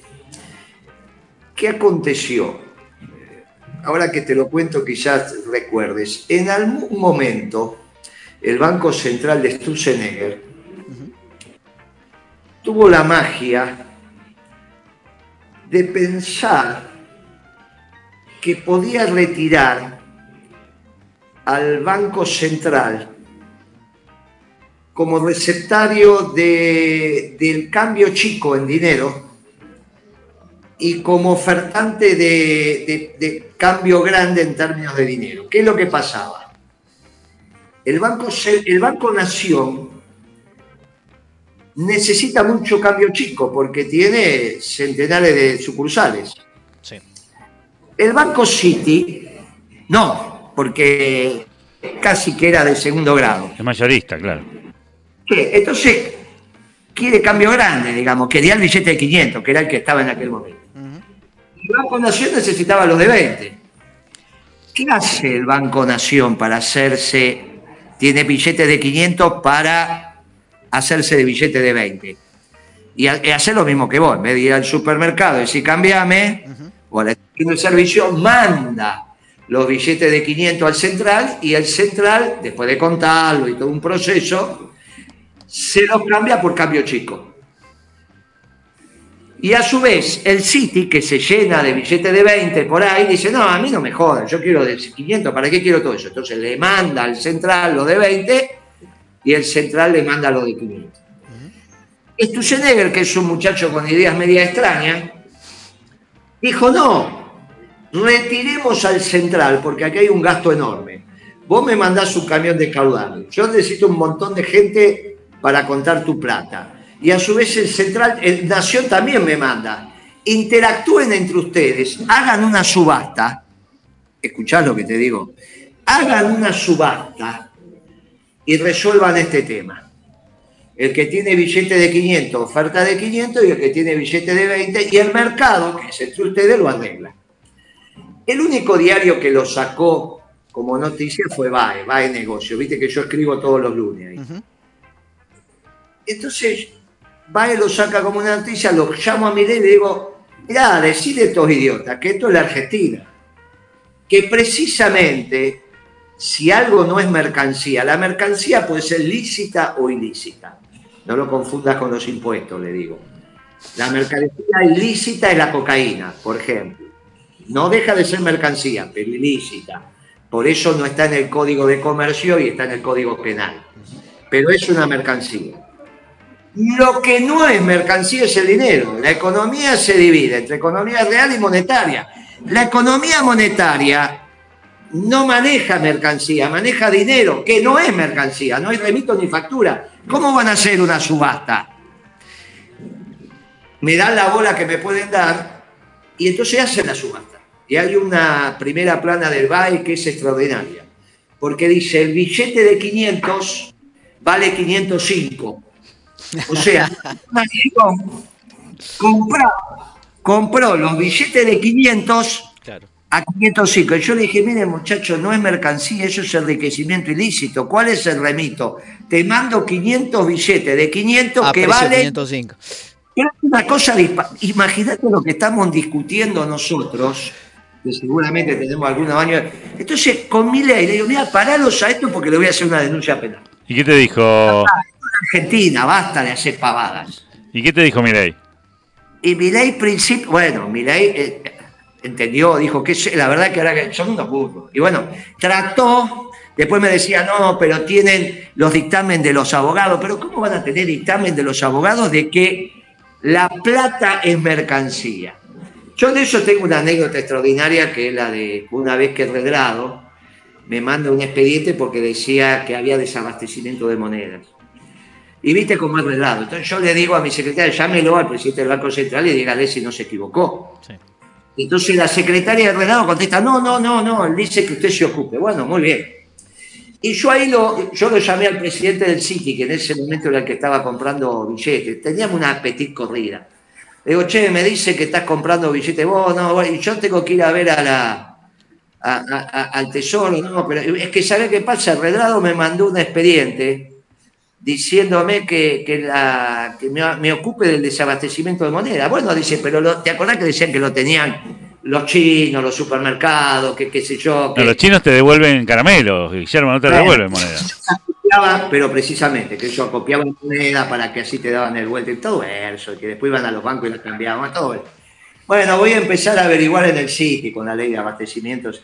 ¿qué aconteció? Ahora que te lo cuento, quizás recuerdes. En algún momento, el Banco Central de Sturzenegger tuvo la magia de pensar que podía retirar al Banco Central como receptario de, del cambio chico en dinero y como ofertante de, de, cambio grande en términos de dinero. ¿Qué es lo que pasaba? El Banco, el Banco Nación necesita mucho cambio chico porque tiene centenares de sucursales. Sí. El Banco City, no, porque casi que era de segundo grado. Es mayorista, claro. Entonces, quiere cambio grande, digamos, quería el billete de 500, que era el que estaba en aquel momento. El Banco Nación necesitaba los de 20. ¿Qué hace el Banco Nación para hacerse, tiene billetes de 500 para hacerse de billete de 20? Y, hacer lo mismo que vos, en vez de ir al supermercado y decir, cambiame, o al el servicio, manda los billetes de 500 al central y el central, después de contarlo y todo un proceso, se los cambia por cambio chico. Y a su vez, el City, que se llena de billetes de 20 por ahí, dice, no, a mí no me jodan, yo quiero de 500, ¿para qué quiero todo eso? Entonces le manda al central lo de 20 y el central le manda lo de 500. Stusenegger, que es un muchacho con ideas media extrañas, dijo, no, retiremos al central, porque aquí hay un gasto enorme. Vos me mandás un camión de caudal, yo necesito un montón de gente para contar tu plata. Y a su vez el Central, el Nación también me manda. Interactúen entre ustedes, hagan una subasta. Escuchás lo que te digo. Hagan una subasta y resuelvan este tema. El que tiene billete de 500, oferta de 500 y el que tiene billete de 20 y el mercado, que es entre ustedes, lo arregla. El único diario que lo sacó como noticia fue VAE, VAE Negocio. Viste que yo escribo todos los lunes ahí. Entonces, va y lo saca como una noticia, lo llamo a Milei y le digo, mirá, decide estos idiotas que esto es la Argentina. Que precisamente, si algo no es mercancía, la mercancía puede ser lícita o ilícita. No lo confundas con los impuestos, le digo. La mercancía ilícita es la cocaína, por ejemplo. No deja de ser mercancía, pero ilícita. Por eso no está en el Código de Comercio y está en el Código Penal. Pero es una mercancía. Lo que no es mercancía es el dinero. La economía se divide entre economía real y monetaria. La economía monetaria no maneja mercancía, maneja dinero, que no es mercancía, no hay remito ni factura. ¿Cómo van a hacer una subasta? Me dan la bola que me pueden dar y entonces hacen la subasta. Y hay una primera plana del BAE que es extraordinaria, porque dice el billete de 500 vale 505 o sea, compró, compró los billetes de 500 a 505. Y yo le dije, mire muchacho, no es mercancía, eso es enriquecimiento ilícito. ¿Cuál es el remito? Te mando 500 billetes de 500 que vale... 505. Es una cosa, imagínate lo que estamos discutiendo nosotros, que seguramente tenemos alguna baño. Entonces, con mi ley le digo, mira, paralos a esto porque le voy a hacer una denuncia penal. ¿Y qué te dijo? Argentina, basta de hacer pavadas. ¿Y qué te dijo Milei? Y Milei, principio, bueno, Milei eh, entendió, dijo que la verdad que ahora son unos burros. Y bueno, trató, después me decía, no, pero tienen los dictamen de los abogados. Pero ¿cómo van a tener dictamen de los abogados de que la plata es mercancía? Yo de eso tengo una anécdota extraordinaria que es la de una vez que regrado me manda un expediente porque decía que había desabastecimiento de monedas. Y viste cómo es lado. Entonces yo le digo a mi secretaria, llámelo al presidente del Banco Central y dígale si no se equivocó. Entonces la secretaria de Renado contesta, no, no, no, no, él dice que usted se ocupe. Bueno, muy bien. Y yo ahí lo, yo lo llamé al presidente del City, que en ese momento era el que estaba comprando billetes. Teníamos una petit corrida. Le digo, che, me dice que estás comprando billetes vos, no, y yo tengo que ir a ver a la, al tesoro, no, pero es que ¿sabe qué pasa? Redrado me mandó un expediente diciéndome que, la, me, ocupe del desabastecimiento de moneda. Bueno, dice, pero ¿te acordás que decían que lo tenían los chinos, los supermercados, que qué sé yo? los chinos te devuelven caramelos, Guillermo, no te devuelven moneda. Pero precisamente, que ellos copiaban moneda para que así te daban el vuelto y todo eso, que después iban a los bancos y las cambiaban, todo eso. Bueno, voy a empezar a averiguar en el sitio con la ley de abastecimientos.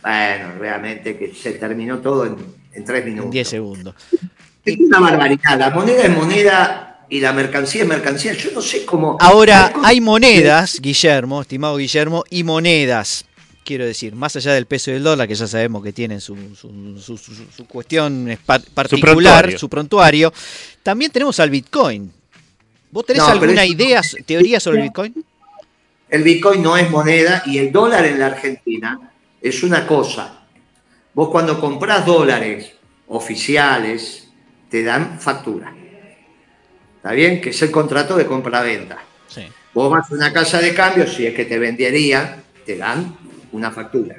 Bueno, realmente que se terminó todo en, en tres minutos. En diez segundos. Es una barbaridad. La moneda es moneda y la mercancía es mercancía. Yo no sé cómo. Ahora, hay monedas, Guillermo, estimado Guillermo, y monedas. Quiero decir, más allá del peso del dólar, que ya sabemos que tienen su, cuestión particular, su prontuario, también tenemos al Bitcoin. ¿Vos tenés alguna idea, teoría sobre el Bitcoin? El Bitcoin no es moneda y el dólar en la Argentina es una cosa. Vos cuando comprás dólares oficiales, te dan factura. ¿Está bien? Que es el contrato de compra-venta. Vos vas a una casa de cambio, si es que te vendería, te dan una factura.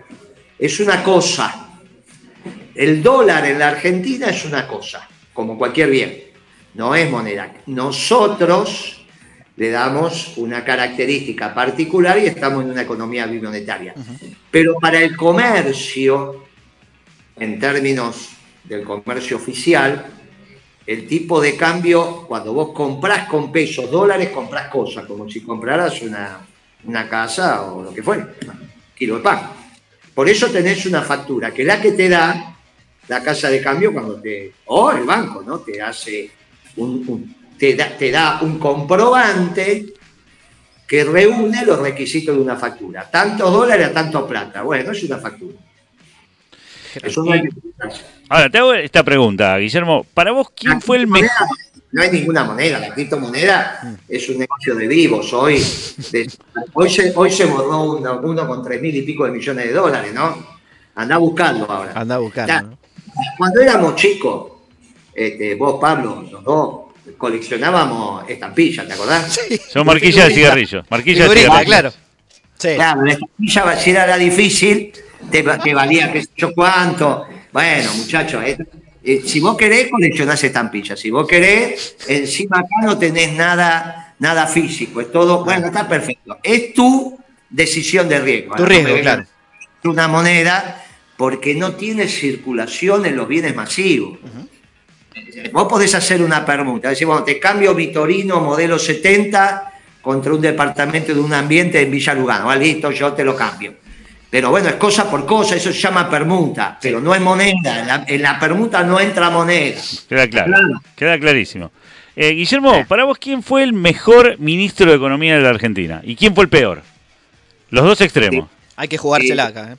Es una cosa. El dólar en la Argentina es una cosa, como cualquier bien. No es moneda. Nosotros le damos una característica particular y estamos en una economía bimonetaria. Pero para el comercio, en términos del comercio oficial, el tipo de cambio, cuando vos comprás con pesos, dólares, comprás cosas, como si compraras una, casa o lo que fuera, kilo de pan. Por eso tenés una factura, que la que te da la casa de cambio cuando te, o el banco, ¿no? Te hace un, te, da, te da un comprobante que reúne los requisitos de una factura. Tantos dólares a tanto plata. Bueno, es una factura. Eso no hay que Ahora, te hago esta pregunta, Guillermo. Para vos, ¿quién fue el mejor? No hay ninguna moneda, la criptomoneda es un negocio de vivos. Hoy, hoy, se, hoy se borró uno, con tres mil y pico de millones de dólares, ¿no? Anda buscando ahora. Anda buscando. Cuando éramos chicos, este, vos, Pablo, los dos, coleccionábamos estampillas, ¿te acordás? Sí. Son marquillas de cigarrillo. Marquillas de cigarrillo. claro. Sí. Claro, la estampilla, era difícil, te, te valía qué sé yo cuánto bueno, muchachos, eh, eh, si vos querés, coleccionás estampillas. Si vos querés, encima acá no tenés nada, nada físico. Es todo, bueno, está perfecto. Es tu decisión de riesgo. Tu riesgo, claro. Es una moneda porque no tiene circulación en los bienes masivos. Vos podés hacer una permuta. Decir, bueno, te cambio Vitorino modelo 70 contra un departamento de un ambiente en Villa Lugano. Ah, listo, yo te lo cambio pero bueno, es cosa por cosa, eso se llama permuta, pero no es moneda. En la, permuta no entra moneda. Queda claro, queda clarísimo. Eh, Guillermo, para vos, ¿quién fue el mejor ministro de Economía de la Argentina? ¿Y quién fue el peor? Los dos extremos. Hay que jugársela acá. ¿eh?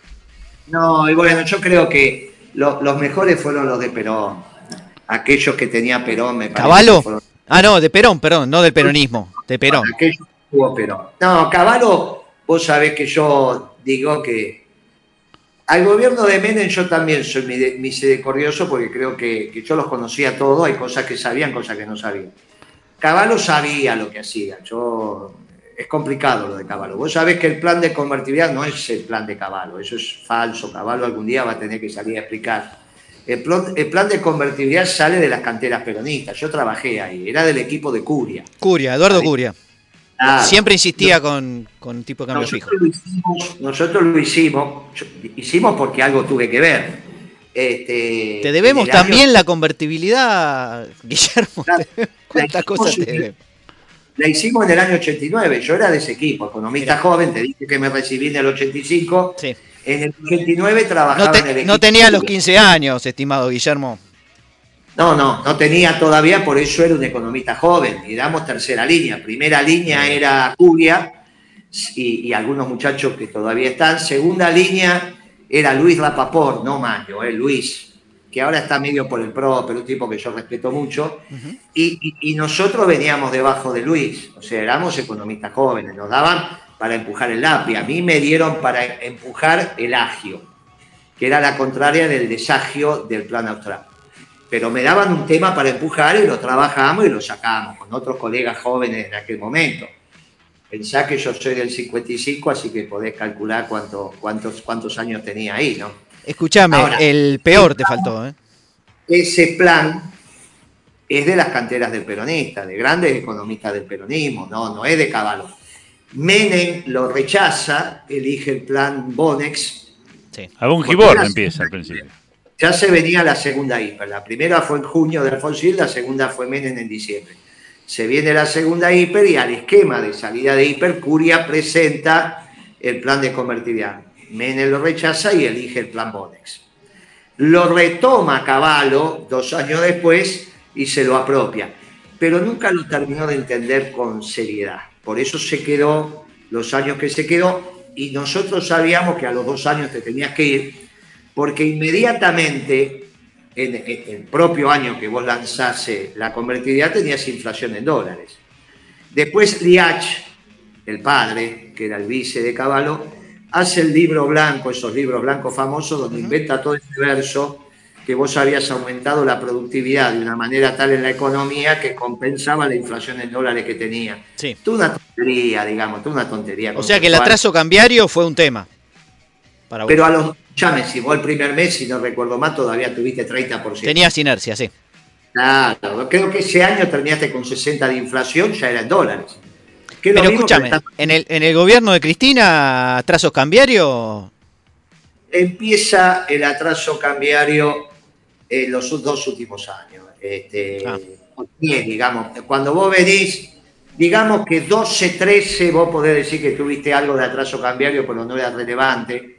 No, y bueno, yo creo que los mejores fueron los de Perón. Aquellos que tenía Perón, me parece. ¿Caballo? Ah, no, de Perón, perdón, no del peronismo, de Perón. Aquellos que tuvo Perón. No, Caballo, vos sabés que yo digo que al gobierno de Menem yo también soy misericordioso porque creo que, yo los conocía todos, hay cosas que sabían, cosas que no sabían. Caballo sabía lo que hacía, yo es complicado lo de Caballo. Vos sabés que el plan de convertibilidad no es el plan de Caballo, eso es falso, Caballo algún día va a tener que salir a explicar. El plan, el plan de convertibilidad sale de las canteras peronistas, yo trabajé ahí, era del equipo de Curia. Curia, Eduardo Curia. Siempre insistía con, con, tipo de cambio nosotros fijo. Lo hicimos, nosotros lo hicimos, hicimos porque algo tuve que ver. Este, te debemos también la convertibilidad, Guillermo. ¿Cuántas cosas te debemos? La hicimos en el año 89, yo era de ese equipo, economista joven, te dije que me recibí en el 85. Sí. En el 89 trabajaba en el equipo. No tenía los 15 años, estimado Guillermo. No, no, no tenía todavía, por eso era un economista joven. Y damos tercera línea. Primera línea era Curia y, algunos muchachos que todavía están. Segunda línea era Luis Rapaport, no Mayo, eh, Luis, que ahora está medio por el pro, pero un tipo que yo respeto mucho. y, nosotros veníamos debajo de Luis, o sea, éramos economistas jóvenes, nos daban para empujar el lápiz. A mí me dieron para empujar el agio, que era la contraria del desagio del plan austral pero me daban un tema para empujar y lo trabajamos y lo sacamos con otros colegas jóvenes en aquel momento. Pensá que yo soy del 55, así que podés calcular cuánto, cuántos, cuántos años tenía ahí, ¿no? Escúchame, Ahora, el peor te faltó, ¿eh? Ese plan es de las canteras del peronista, de grandes economistas del peronismo, no, no es de Caballo. Menem lo rechaza, elige el plan Bonex. Sí. Algún gibor empieza al principio. Ya se venía la segunda hiper. La primera fue en junio de Alfonsín, la segunda fue Menem en diciembre. Se viene la segunda hiper y al esquema de salida de hiper, Curia presenta el plan de convertibilidad. Menem lo rechaza y elige el plan Bonex. Lo retoma Caballo dos años después y se lo apropia, pero nunca lo terminó de entender con seriedad. Por eso se quedó los años que se quedó y nosotros sabíamos que a los dos años te tenías que ir, porque inmediatamente en el propio año que vos lanzase la convertibilidad tenías inflación en dólares. Después Liach, el padre, que era el vice de Caballo, hace el libro blanco, esos libros blancos famosos, donde inventa todo este verso que vos habías aumentado la productividad de una manera tal en la economía que compensaba la inflación en dólares que tenía. Sí. Tú una tontería, digamos, tú una tontería. O sea que el atraso cambiario fue un tema. Para. Pero a los, si vos el primer mes, si no recuerdo mal, todavía tuviste 30%. Tenías inercia, sí. Claro, creo que ese año terminaste con 60 de inflación, ya era en dólares. Que Pero escúchame, está- en el, en el gobierno de Cristina, atrasos cambiarios, empieza el atraso cambiario en los dos últimos años. Este, Ah. digamos, cuando vos venís, digamos que 12, 13, vos podés decir que tuviste algo de atraso cambiario, pero no era relevante.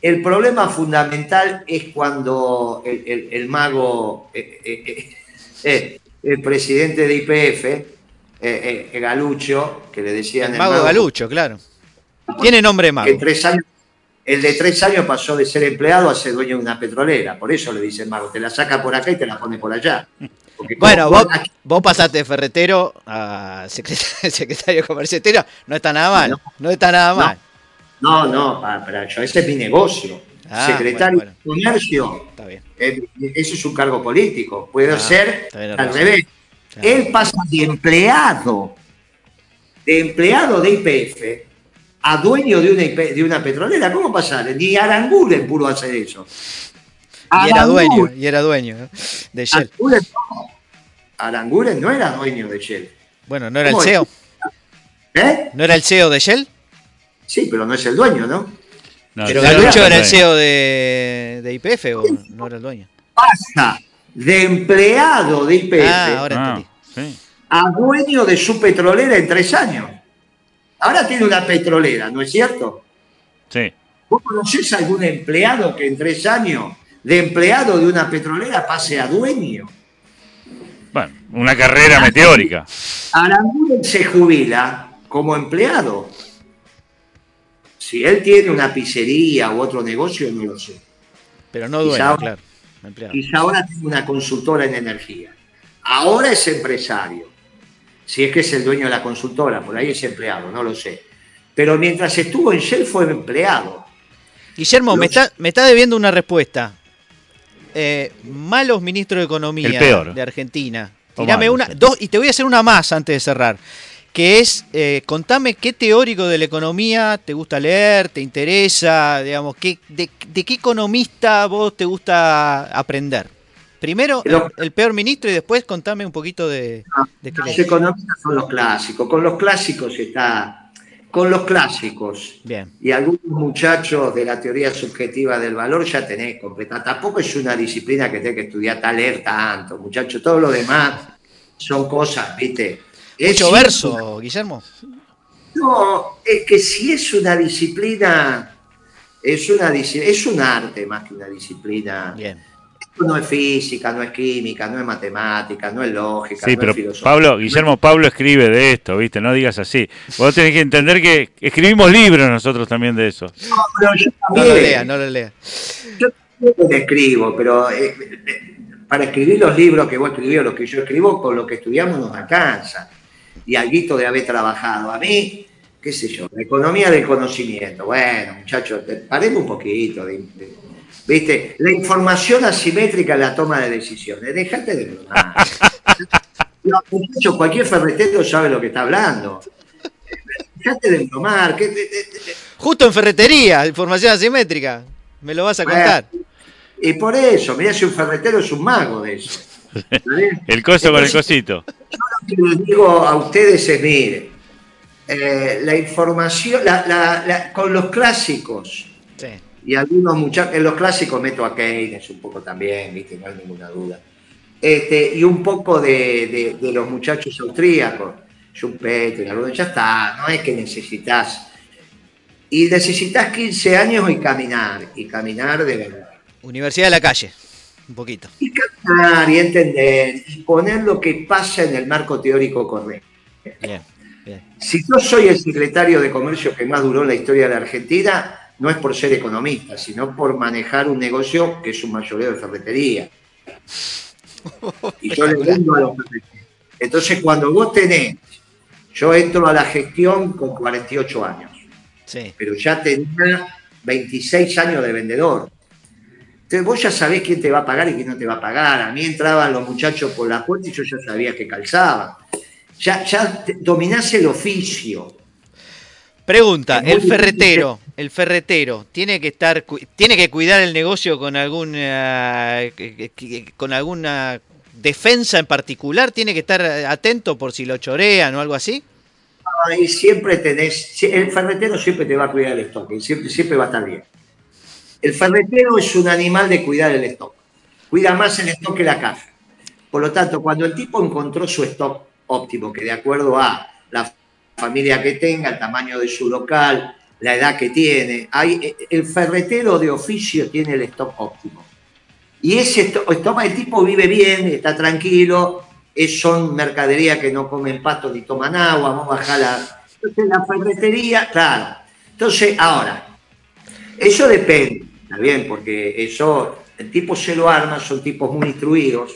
El problema fundamental es cuando el, el- el mago, eh, eh, eh, eh, el presidente de IPF, eh, Galucho, que le decían el mago Galucho, claro. Tiene nombre de mago. tres años, el de tres años pasó de ser empleado a ser dueño de una petrolera. Por eso le dicen mago, te la saca por acá y te la pone por allá. Porque Bueno, vos, aquí- vos pasaste de ferretero a secretario, secretario exterior. No está nada mal. No. No está nada mal. No, no, pa- para, yo, ese es mi negocio. Ah, Secretario bueno, de Comercio, Está bien. eh, eso es un cargo político. Puede Ah, ser al revés. Claro. Él pasa de empleado, de empleado de IPF a dueño de una, de una petrolera. ¿Cómo pasar? Ni Aranguren pudo hacer eso. Y era dueño, y era dueño de Shell. Aranguren no. Aranguren no era dueño de Shell. Bueno, ¿no era el. CEO? ¿Eh? ¿No era el CEO de Shell? Sí, pero no es el dueño, ¿no? No, Pero Galucho era el. CEO de, de IPF o no era el dueño. Pasa de empleado de IPF Ah, ahora Ah, sí. a dueño de su petrolera en tres años. Ahora tiene una petrolera, ¿no es cierto? Sí. ¿Vos conocés algún empleado que en tres años de empleado de una petrolera pase a dueño? Bueno, una carrera meteórica. Aranguren se jubila como empleado. Si él tiene una pizzería u otro negocio, no lo sé. Pero no ahora- claro. empleado. Quizá ahora tiene una consultora en energía. Ahora es empresario. Si es que es el dueño de la consultora, por ahí es empleado, no lo sé. Pero mientras estuvo en Shell fue empleado. Guillermo, me está, me está debiendo una respuesta. Eh, malos ministros de Economía El peor. de Argentina. Tirame una, dos, y te voy a hacer una más antes de cerrar. Que es, eh, contame qué teórico de la economía te gusta leer, te interesa, digamos, qué, de, de qué economista vos te gusta aprender. Primero, el, Pero- el peor ministro y después contame un poquito de, de qué Los economistas son los clásicos. Con los clásicos está. Con los clásicos Bien. y algunos muchachos de la teoría subjetiva del valor ya tenés completa. Tampoco es una disciplina que tenés que estudiar, tal leer tanto, muchachos. Todo lo demás son cosas, ¿viste? Es Mucho verso, Guillermo. No, es que si es una disciplina, es una es un arte más que una disciplina. Bien. Esto no es física, no es química, no es matemática, no es lógica, Sí, no pero es filosofía. Pablo, Guillermo Pablo escribe de esto, ¿viste? No digas así. Vos tenés que entender que escribimos libros nosotros también de eso. No, pero yo No también, lo lea, no lo lea. yo también escribo, pero eh, eh, para escribir los libros que vos escribís o los que yo escribo, con lo que estudiamos nos alcanza. Y algo de haber trabajado. A mí, qué sé yo, la economía del conocimiento. Bueno, muchachos, paremos un poquito. de- de- ¿Viste? La información asimétrica en la toma de decisiones. Dejate de bromar. No, muchachos, cualquier ferretero sabe lo que está hablando. dejate de embromar. que- de- de- de- Justo en ferretería, información asimétrica. Me lo vas a contar. y por eso, mirá si un ferretero es un mago de eso. El coso con el Entonces, cosito. Lo que les digo a ustedes es, mire, eh, la información, la- la- la- con los clásicos, Sí. y algunos muchachos, en los clásicos meto a Keynes un poco también, ¿viste? no hay ninguna duda. Este, y un poco de, de- de los muchachos austríacos, Schumpeter, algunos, ya está, no es que necesitas. Y necesitas 15 años y caminar, y caminar de verdad. Universidad de la calle. Un poquito. Y caminar y entender, y poner lo que pasa en el marco teórico correcto. Bien, bien. Si yo soy el secretario de comercio que más duró en la historia de la Argentina, no es por ser economista, sino por manejar un negocio que es un mayoreo de ferretería. Y yo le vendo a los ferreteros. Entonces, cuando vos tenés, yo entro a la gestión con 48 años, Sí. pero ya tenía 26 años de vendedor. Entonces vos ya sabés quién te va a pagar y quién no te va a pagar. A mí entraban los muchachos por la puerta y yo ya sabía que calzaban. Ya, ya dominás el oficio. Pregunta, el difícil ferretero, el ferretero, ¿tiene que estar, tiene que cuidar el negocio con alguna, con alguna defensa en particular? ¿Tiene que estar atento por si lo chorean o algo así? Ahí siempre tenés, el ferretero siempre te va a cuidar el stock, siempre, siempre va a estar bien. El ferretero es un animal de cuidar el stock. Cuida más el stock que la caja. Por lo tanto, cuando el tipo encontró su stock óptimo, que de acuerdo a la familia que tenga, el tamaño de su local, la edad que tiene, hay, el ferretero de oficio tiene el stock óptimo. Y ese stock, stock- el tipo vive bien, está tranquilo, es, son mercadería que no comen pasto ni toman agua, vamos a bajar la... Entonces la ferretería, claro. Entonces, ahora, eso depende, ¿está bien? Porque eso, el tipo se lo arma, son tipos muy instruidos,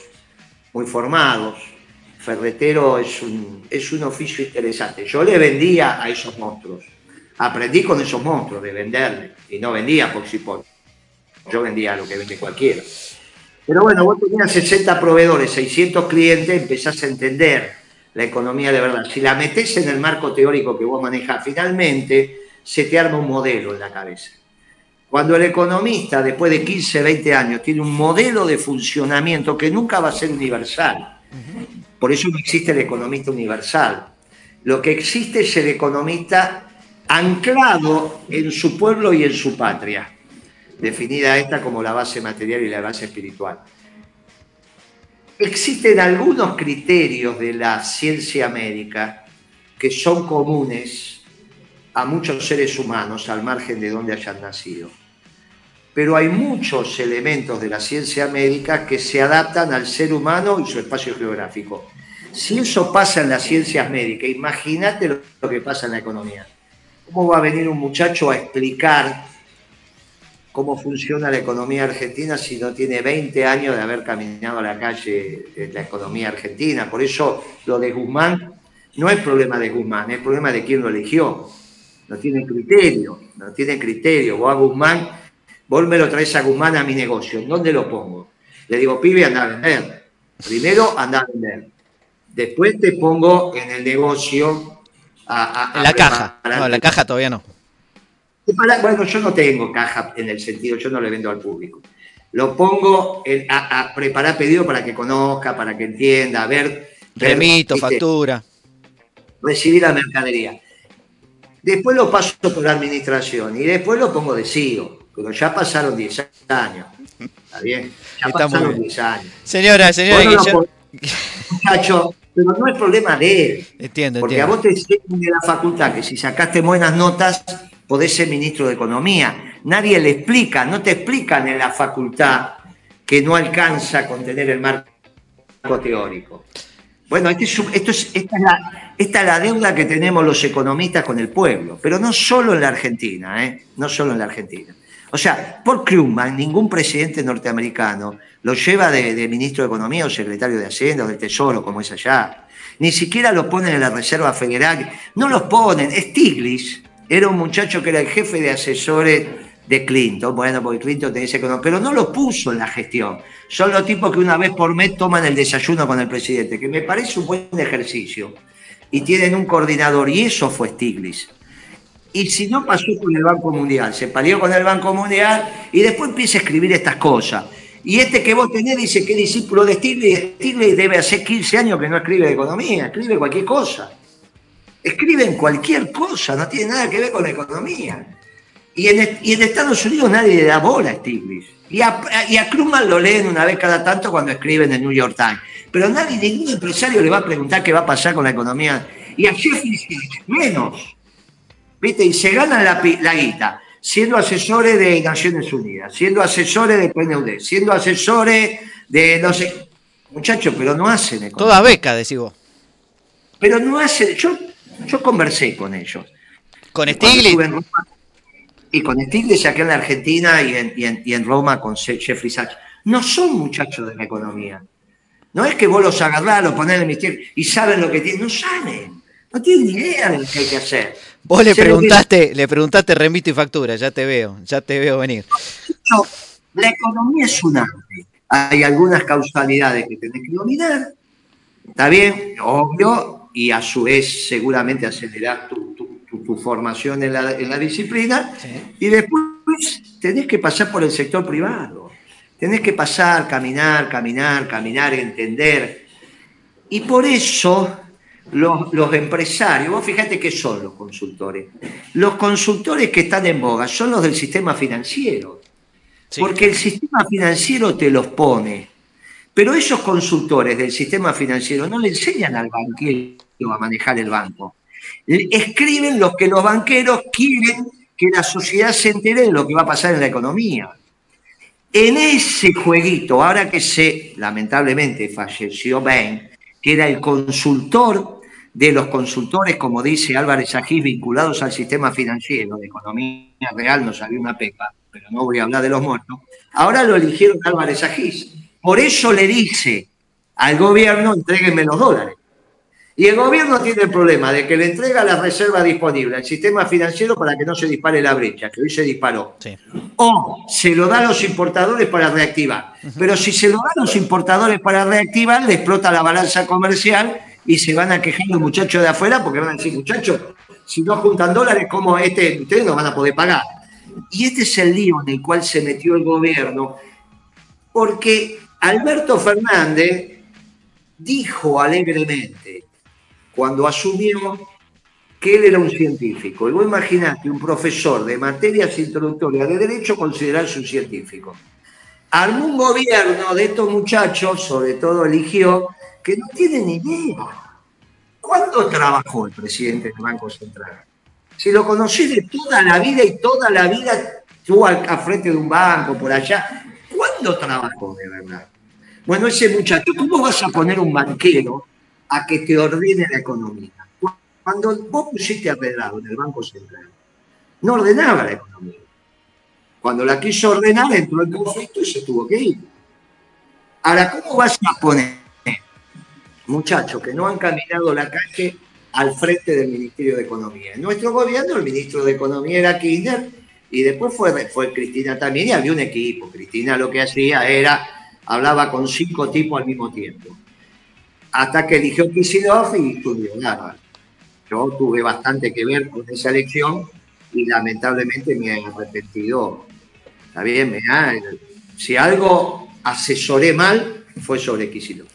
muy formados. Ferretero es un, es un oficio interesante. Yo le vendía a esos monstruos. Aprendí con esos monstruos de venderle. Y no vendía por si por. Yo vendía lo que vende cualquiera. Pero bueno, vos tenías 60 proveedores, 600 clientes, empezás a entender la economía de verdad. Si la metés en el marco teórico que vos manejás, finalmente se te arma un modelo en la cabeza. Cuando el economista, después de 15, 20 años, tiene un modelo de funcionamiento que nunca va a ser universal, por eso no existe el economista universal. Lo que existe es el economista anclado en su pueblo y en su patria, definida esta como la base material y la base espiritual. Existen algunos criterios de la ciencia médica que son comunes a muchos seres humanos al margen de donde hayan nacido. Pero hay muchos elementos de la ciencia médica que se adaptan al ser humano y su espacio geográfico. Si eso pasa en las ciencias médicas, imagínate lo, que pasa en la economía. ¿Cómo va a venir un muchacho a explicar cómo funciona la economía argentina si no tiene 20 años de haber caminado a la calle de la economía argentina? Por eso lo de Guzmán no es problema de Guzmán, es problema de quién lo eligió. No tiene criterio, no tiene criterio. Vos Guzmán, vos me lo traes a Guzmán a mi negocio, ¿en dónde lo pongo? Le digo, pibe, anda a vender. Primero anda a vender. Después te pongo en el negocio a, la caja. No, la caja todavía no. Para- Bueno, yo no tengo caja en el sentido, yo no le vendo al público. Lo pongo en- a, a preparar pedido para que conozca, para que entienda, a ver. Remito, factura. recibir la mercadería. Después lo paso por la administración y después lo pongo de CEO, pero ya pasaron 10 años. ¿Está bien? Ya Está pasaron bien. 10 años. Señora, señora no podés- Muchacho, pero no es problema de él. Entiendo, Porque a vos te enseñan de la facultad que si sacaste buenas notas podés ser ministro de Economía. Nadie le explica, no te explican en la facultad que no alcanza con tener el marco teórico. Bueno, este es esto es, esta, es la, esta es la deuda que tenemos los economistas con el pueblo, pero no solo en la Argentina, ¿eh? no solo en la Argentina. O sea, por Krugman, ningún presidente norteamericano lo lleva de, ministro de Economía o secretario de Hacienda o del Tesoro, como es allá. Ni siquiera lo ponen en la Reserva Federal. No los ponen. Stiglitz era un muchacho que era el jefe de asesores de Clinton. Bueno, porque Clinton tenía ese economía, pero no lo puso en la gestión. Son los tipos que una vez por mes toman el desayuno con el presidente, que me parece un buen ejercicio. y tienen un coordinador, y eso fue Stiglitz. Y si no pasó con el Banco Mundial, se palió con el Banco Mundial y después empieza a escribir estas cosas. Y este que vos tenés dice que es discípulo de Stiglitz, Stiglitz debe hacer 15 años que no escribe economía, escribe cualquier cosa. Escriben cualquier cosa, no tiene nada que ver con la economía. Y en, Estados Unidos nadie le da bola a Stiglitz. Y a, y Krugman lo leen una vez cada tanto cuando escriben en el New York Times. Pero nadie, ningún empresario le va a preguntar qué va a pasar con la economía. Y a Jeffrey menos. ¿Viste? Y se ganan la, la guita siendo asesores de Naciones Unidas, siendo asesores de PNUD, siendo asesores de no sé. Muchachos, pero no hacen economía. Toda beca, decís vos. Pero no hacen. Yo, yo conversé con ellos. Con Stiglitz. y con Stiglitz acá en la Argentina y en, y en- y en Roma con Jeffrey Sachs. No son muchachos de la economía. No es que vos los agarrás, los ponés en el misterio y saben lo que tienen. No saben. No tienen ni idea de lo que hay que hacer. Vos le preguntaste, le preguntaste remito y factura, ya te veo, ya te veo venir. No, la economía es un arte. Hay algunas causalidades que tenés que dominar. Está bien, obvio, y a su vez seguramente acelerás tu, tu- tu- tu formación en la, en la disciplina. Y después tenés que pasar por el sector privado. Tenés que pasar, caminar, caminar, caminar, entender. Y por eso los, los empresarios, vos fíjate qué son los consultores. Los consultores que están en boga son los del sistema financiero. Sí. Porque el sistema financiero te los pone. Pero esos consultores del sistema financiero no le enseñan al banquero a manejar el banco. Escriben los que los banqueros quieren que la sociedad se entere de lo que va a pasar en la economía. En ese jueguito, ahora que se, lamentablemente, falleció Ben, que era el consultor de los consultores, como dice Álvarez Agís, vinculados al sistema financiero, de economía real no salió una pepa, pero no voy a hablar de los muertos, ahora lo eligieron Álvarez Agís. Por eso le dice al gobierno, entréguenme los dólares. Y el gobierno tiene el problema de que le entrega las reservas disponibles al sistema financiero para que no se dispare la brecha, que hoy se disparó Sí. o se lo da a los importadores para reactivar. Pero si se lo da a los importadores para reactivar, le explota la balanza comercial y se van a quejar los muchachos de afuera porque van a decir, muchachos, si no juntan dólares, ¿cómo este, ustedes no van a poder pagar? Y este es el lío en el cual se metió el gobierno, porque Alberto Fernández dijo alegremente, cuando asumió que él era un científico. Y vos imaginate un profesor de materias introductorias de derecho considerarse un científico. Un gobierno de estos muchachos, sobre todo eligió, que no tienen ni idea. ¿Cuándo trabajó el presidente del Banco Central? Si lo conocí de toda la vida y toda la vida estuvo al frente de un banco, por allá. ¿Cuándo trabajó de verdad? Bueno, ese muchacho, ¿cómo vas a poner un banquero a que te ordene la economía? Cuando vos pusiste a Pedrado en el Banco Central, no ordenaba la economía. Cuando la quiso ordenar, entró en conflicto y se tuvo que ir. Ahora, ¿cómo vas a poner muchachos que no han caminado la calle al frente del Ministerio de Economía? En nuestro gobierno, el ministro de Economía era Kirchner y después fue, fue Cristina también y había un equipo. Cristina lo que hacía era, hablaba con cinco tipos al mismo tiempo. Hasta que eligió Kicillof y estudió nada. Yo tuve bastante que ver con esa elección y lamentablemente me he arrepentido. Está bien, me ha- si algo asesoré mal, fue sobre Kicillof.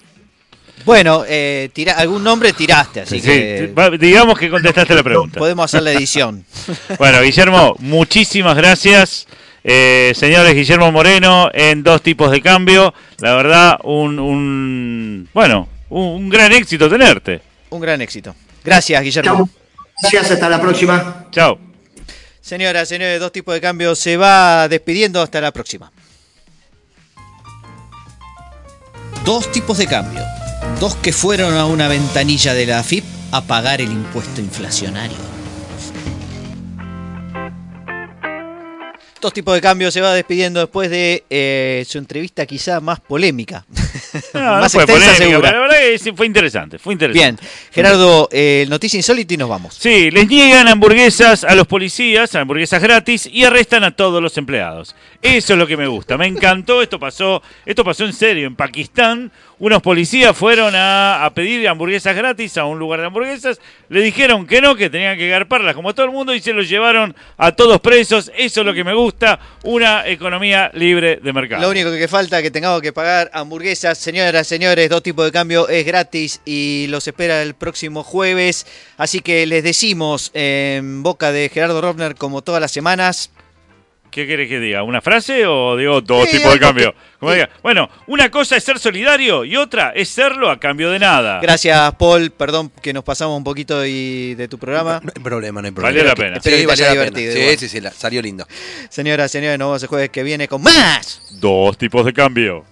Bueno, eh, tira- algún nombre tiraste, así Sí, que digamos que contestaste la pregunta. podemos hacer la edición. Bueno, Guillermo, muchísimas gracias. Eh, señores Guillermo Moreno en dos tipos de cambio. La verdad, un, un- bueno, un, un gran éxito tenerte. Un gran éxito. Gracias, Guillermo. Chao. Gracias, hasta la próxima. Chao. Señoras, señores, dos tipos de cambio se va despidiendo hasta la próxima. Dos tipos de cambio. Dos que fueron a una ventanilla de la AFIP a pagar el impuesto inflacionario. Dos tipos de cambio se va despidiendo después de eh, su entrevista quizá más polémica. No, no más fue extensa polémica, segura. la verdad que fue interesante, fue interesante. Bien, Gerardo, eh, noticia insólita y nos vamos. Sí, les niegan hamburguesas a los policías, hamburguesas gratis, y arrestan a todos los empleados. Eso es lo que me gusta. Me encantó, esto pasó, esto pasó en serio. En Pakistán, unos policías fueron a, pedir hamburguesas gratis a un lugar de hamburguesas, le dijeron que no, que tenían que garparlas como todo el mundo, y se los llevaron a todos presos. Eso es lo que me gusta, una economía libre de mercado. Lo único que falta es que tengamos que pagar hamburguesas. Señoras, señores, dos tipos de cambio es gratis y los espera el próximo jueves. Así que les decimos en boca de Gerardo Rovner, como todas las semanas, ¿Qué querés que diga? ¿Una frase o digo dos Sí, tipos de cambio? que- Como sí. diga, bueno, una cosa es ser solidario y otra es serlo a cambio de nada. gracias Paul, perdón que nos pasamos un poquito y de tu programa. No hay problema, no hay problema. Valió la pena. Espero que te haya la pena. divertido Sí, igual. sí, sí, la- salió lindo. Señoras, señores, nos vemos el jueves que viene con más. Dos tipos de cambio.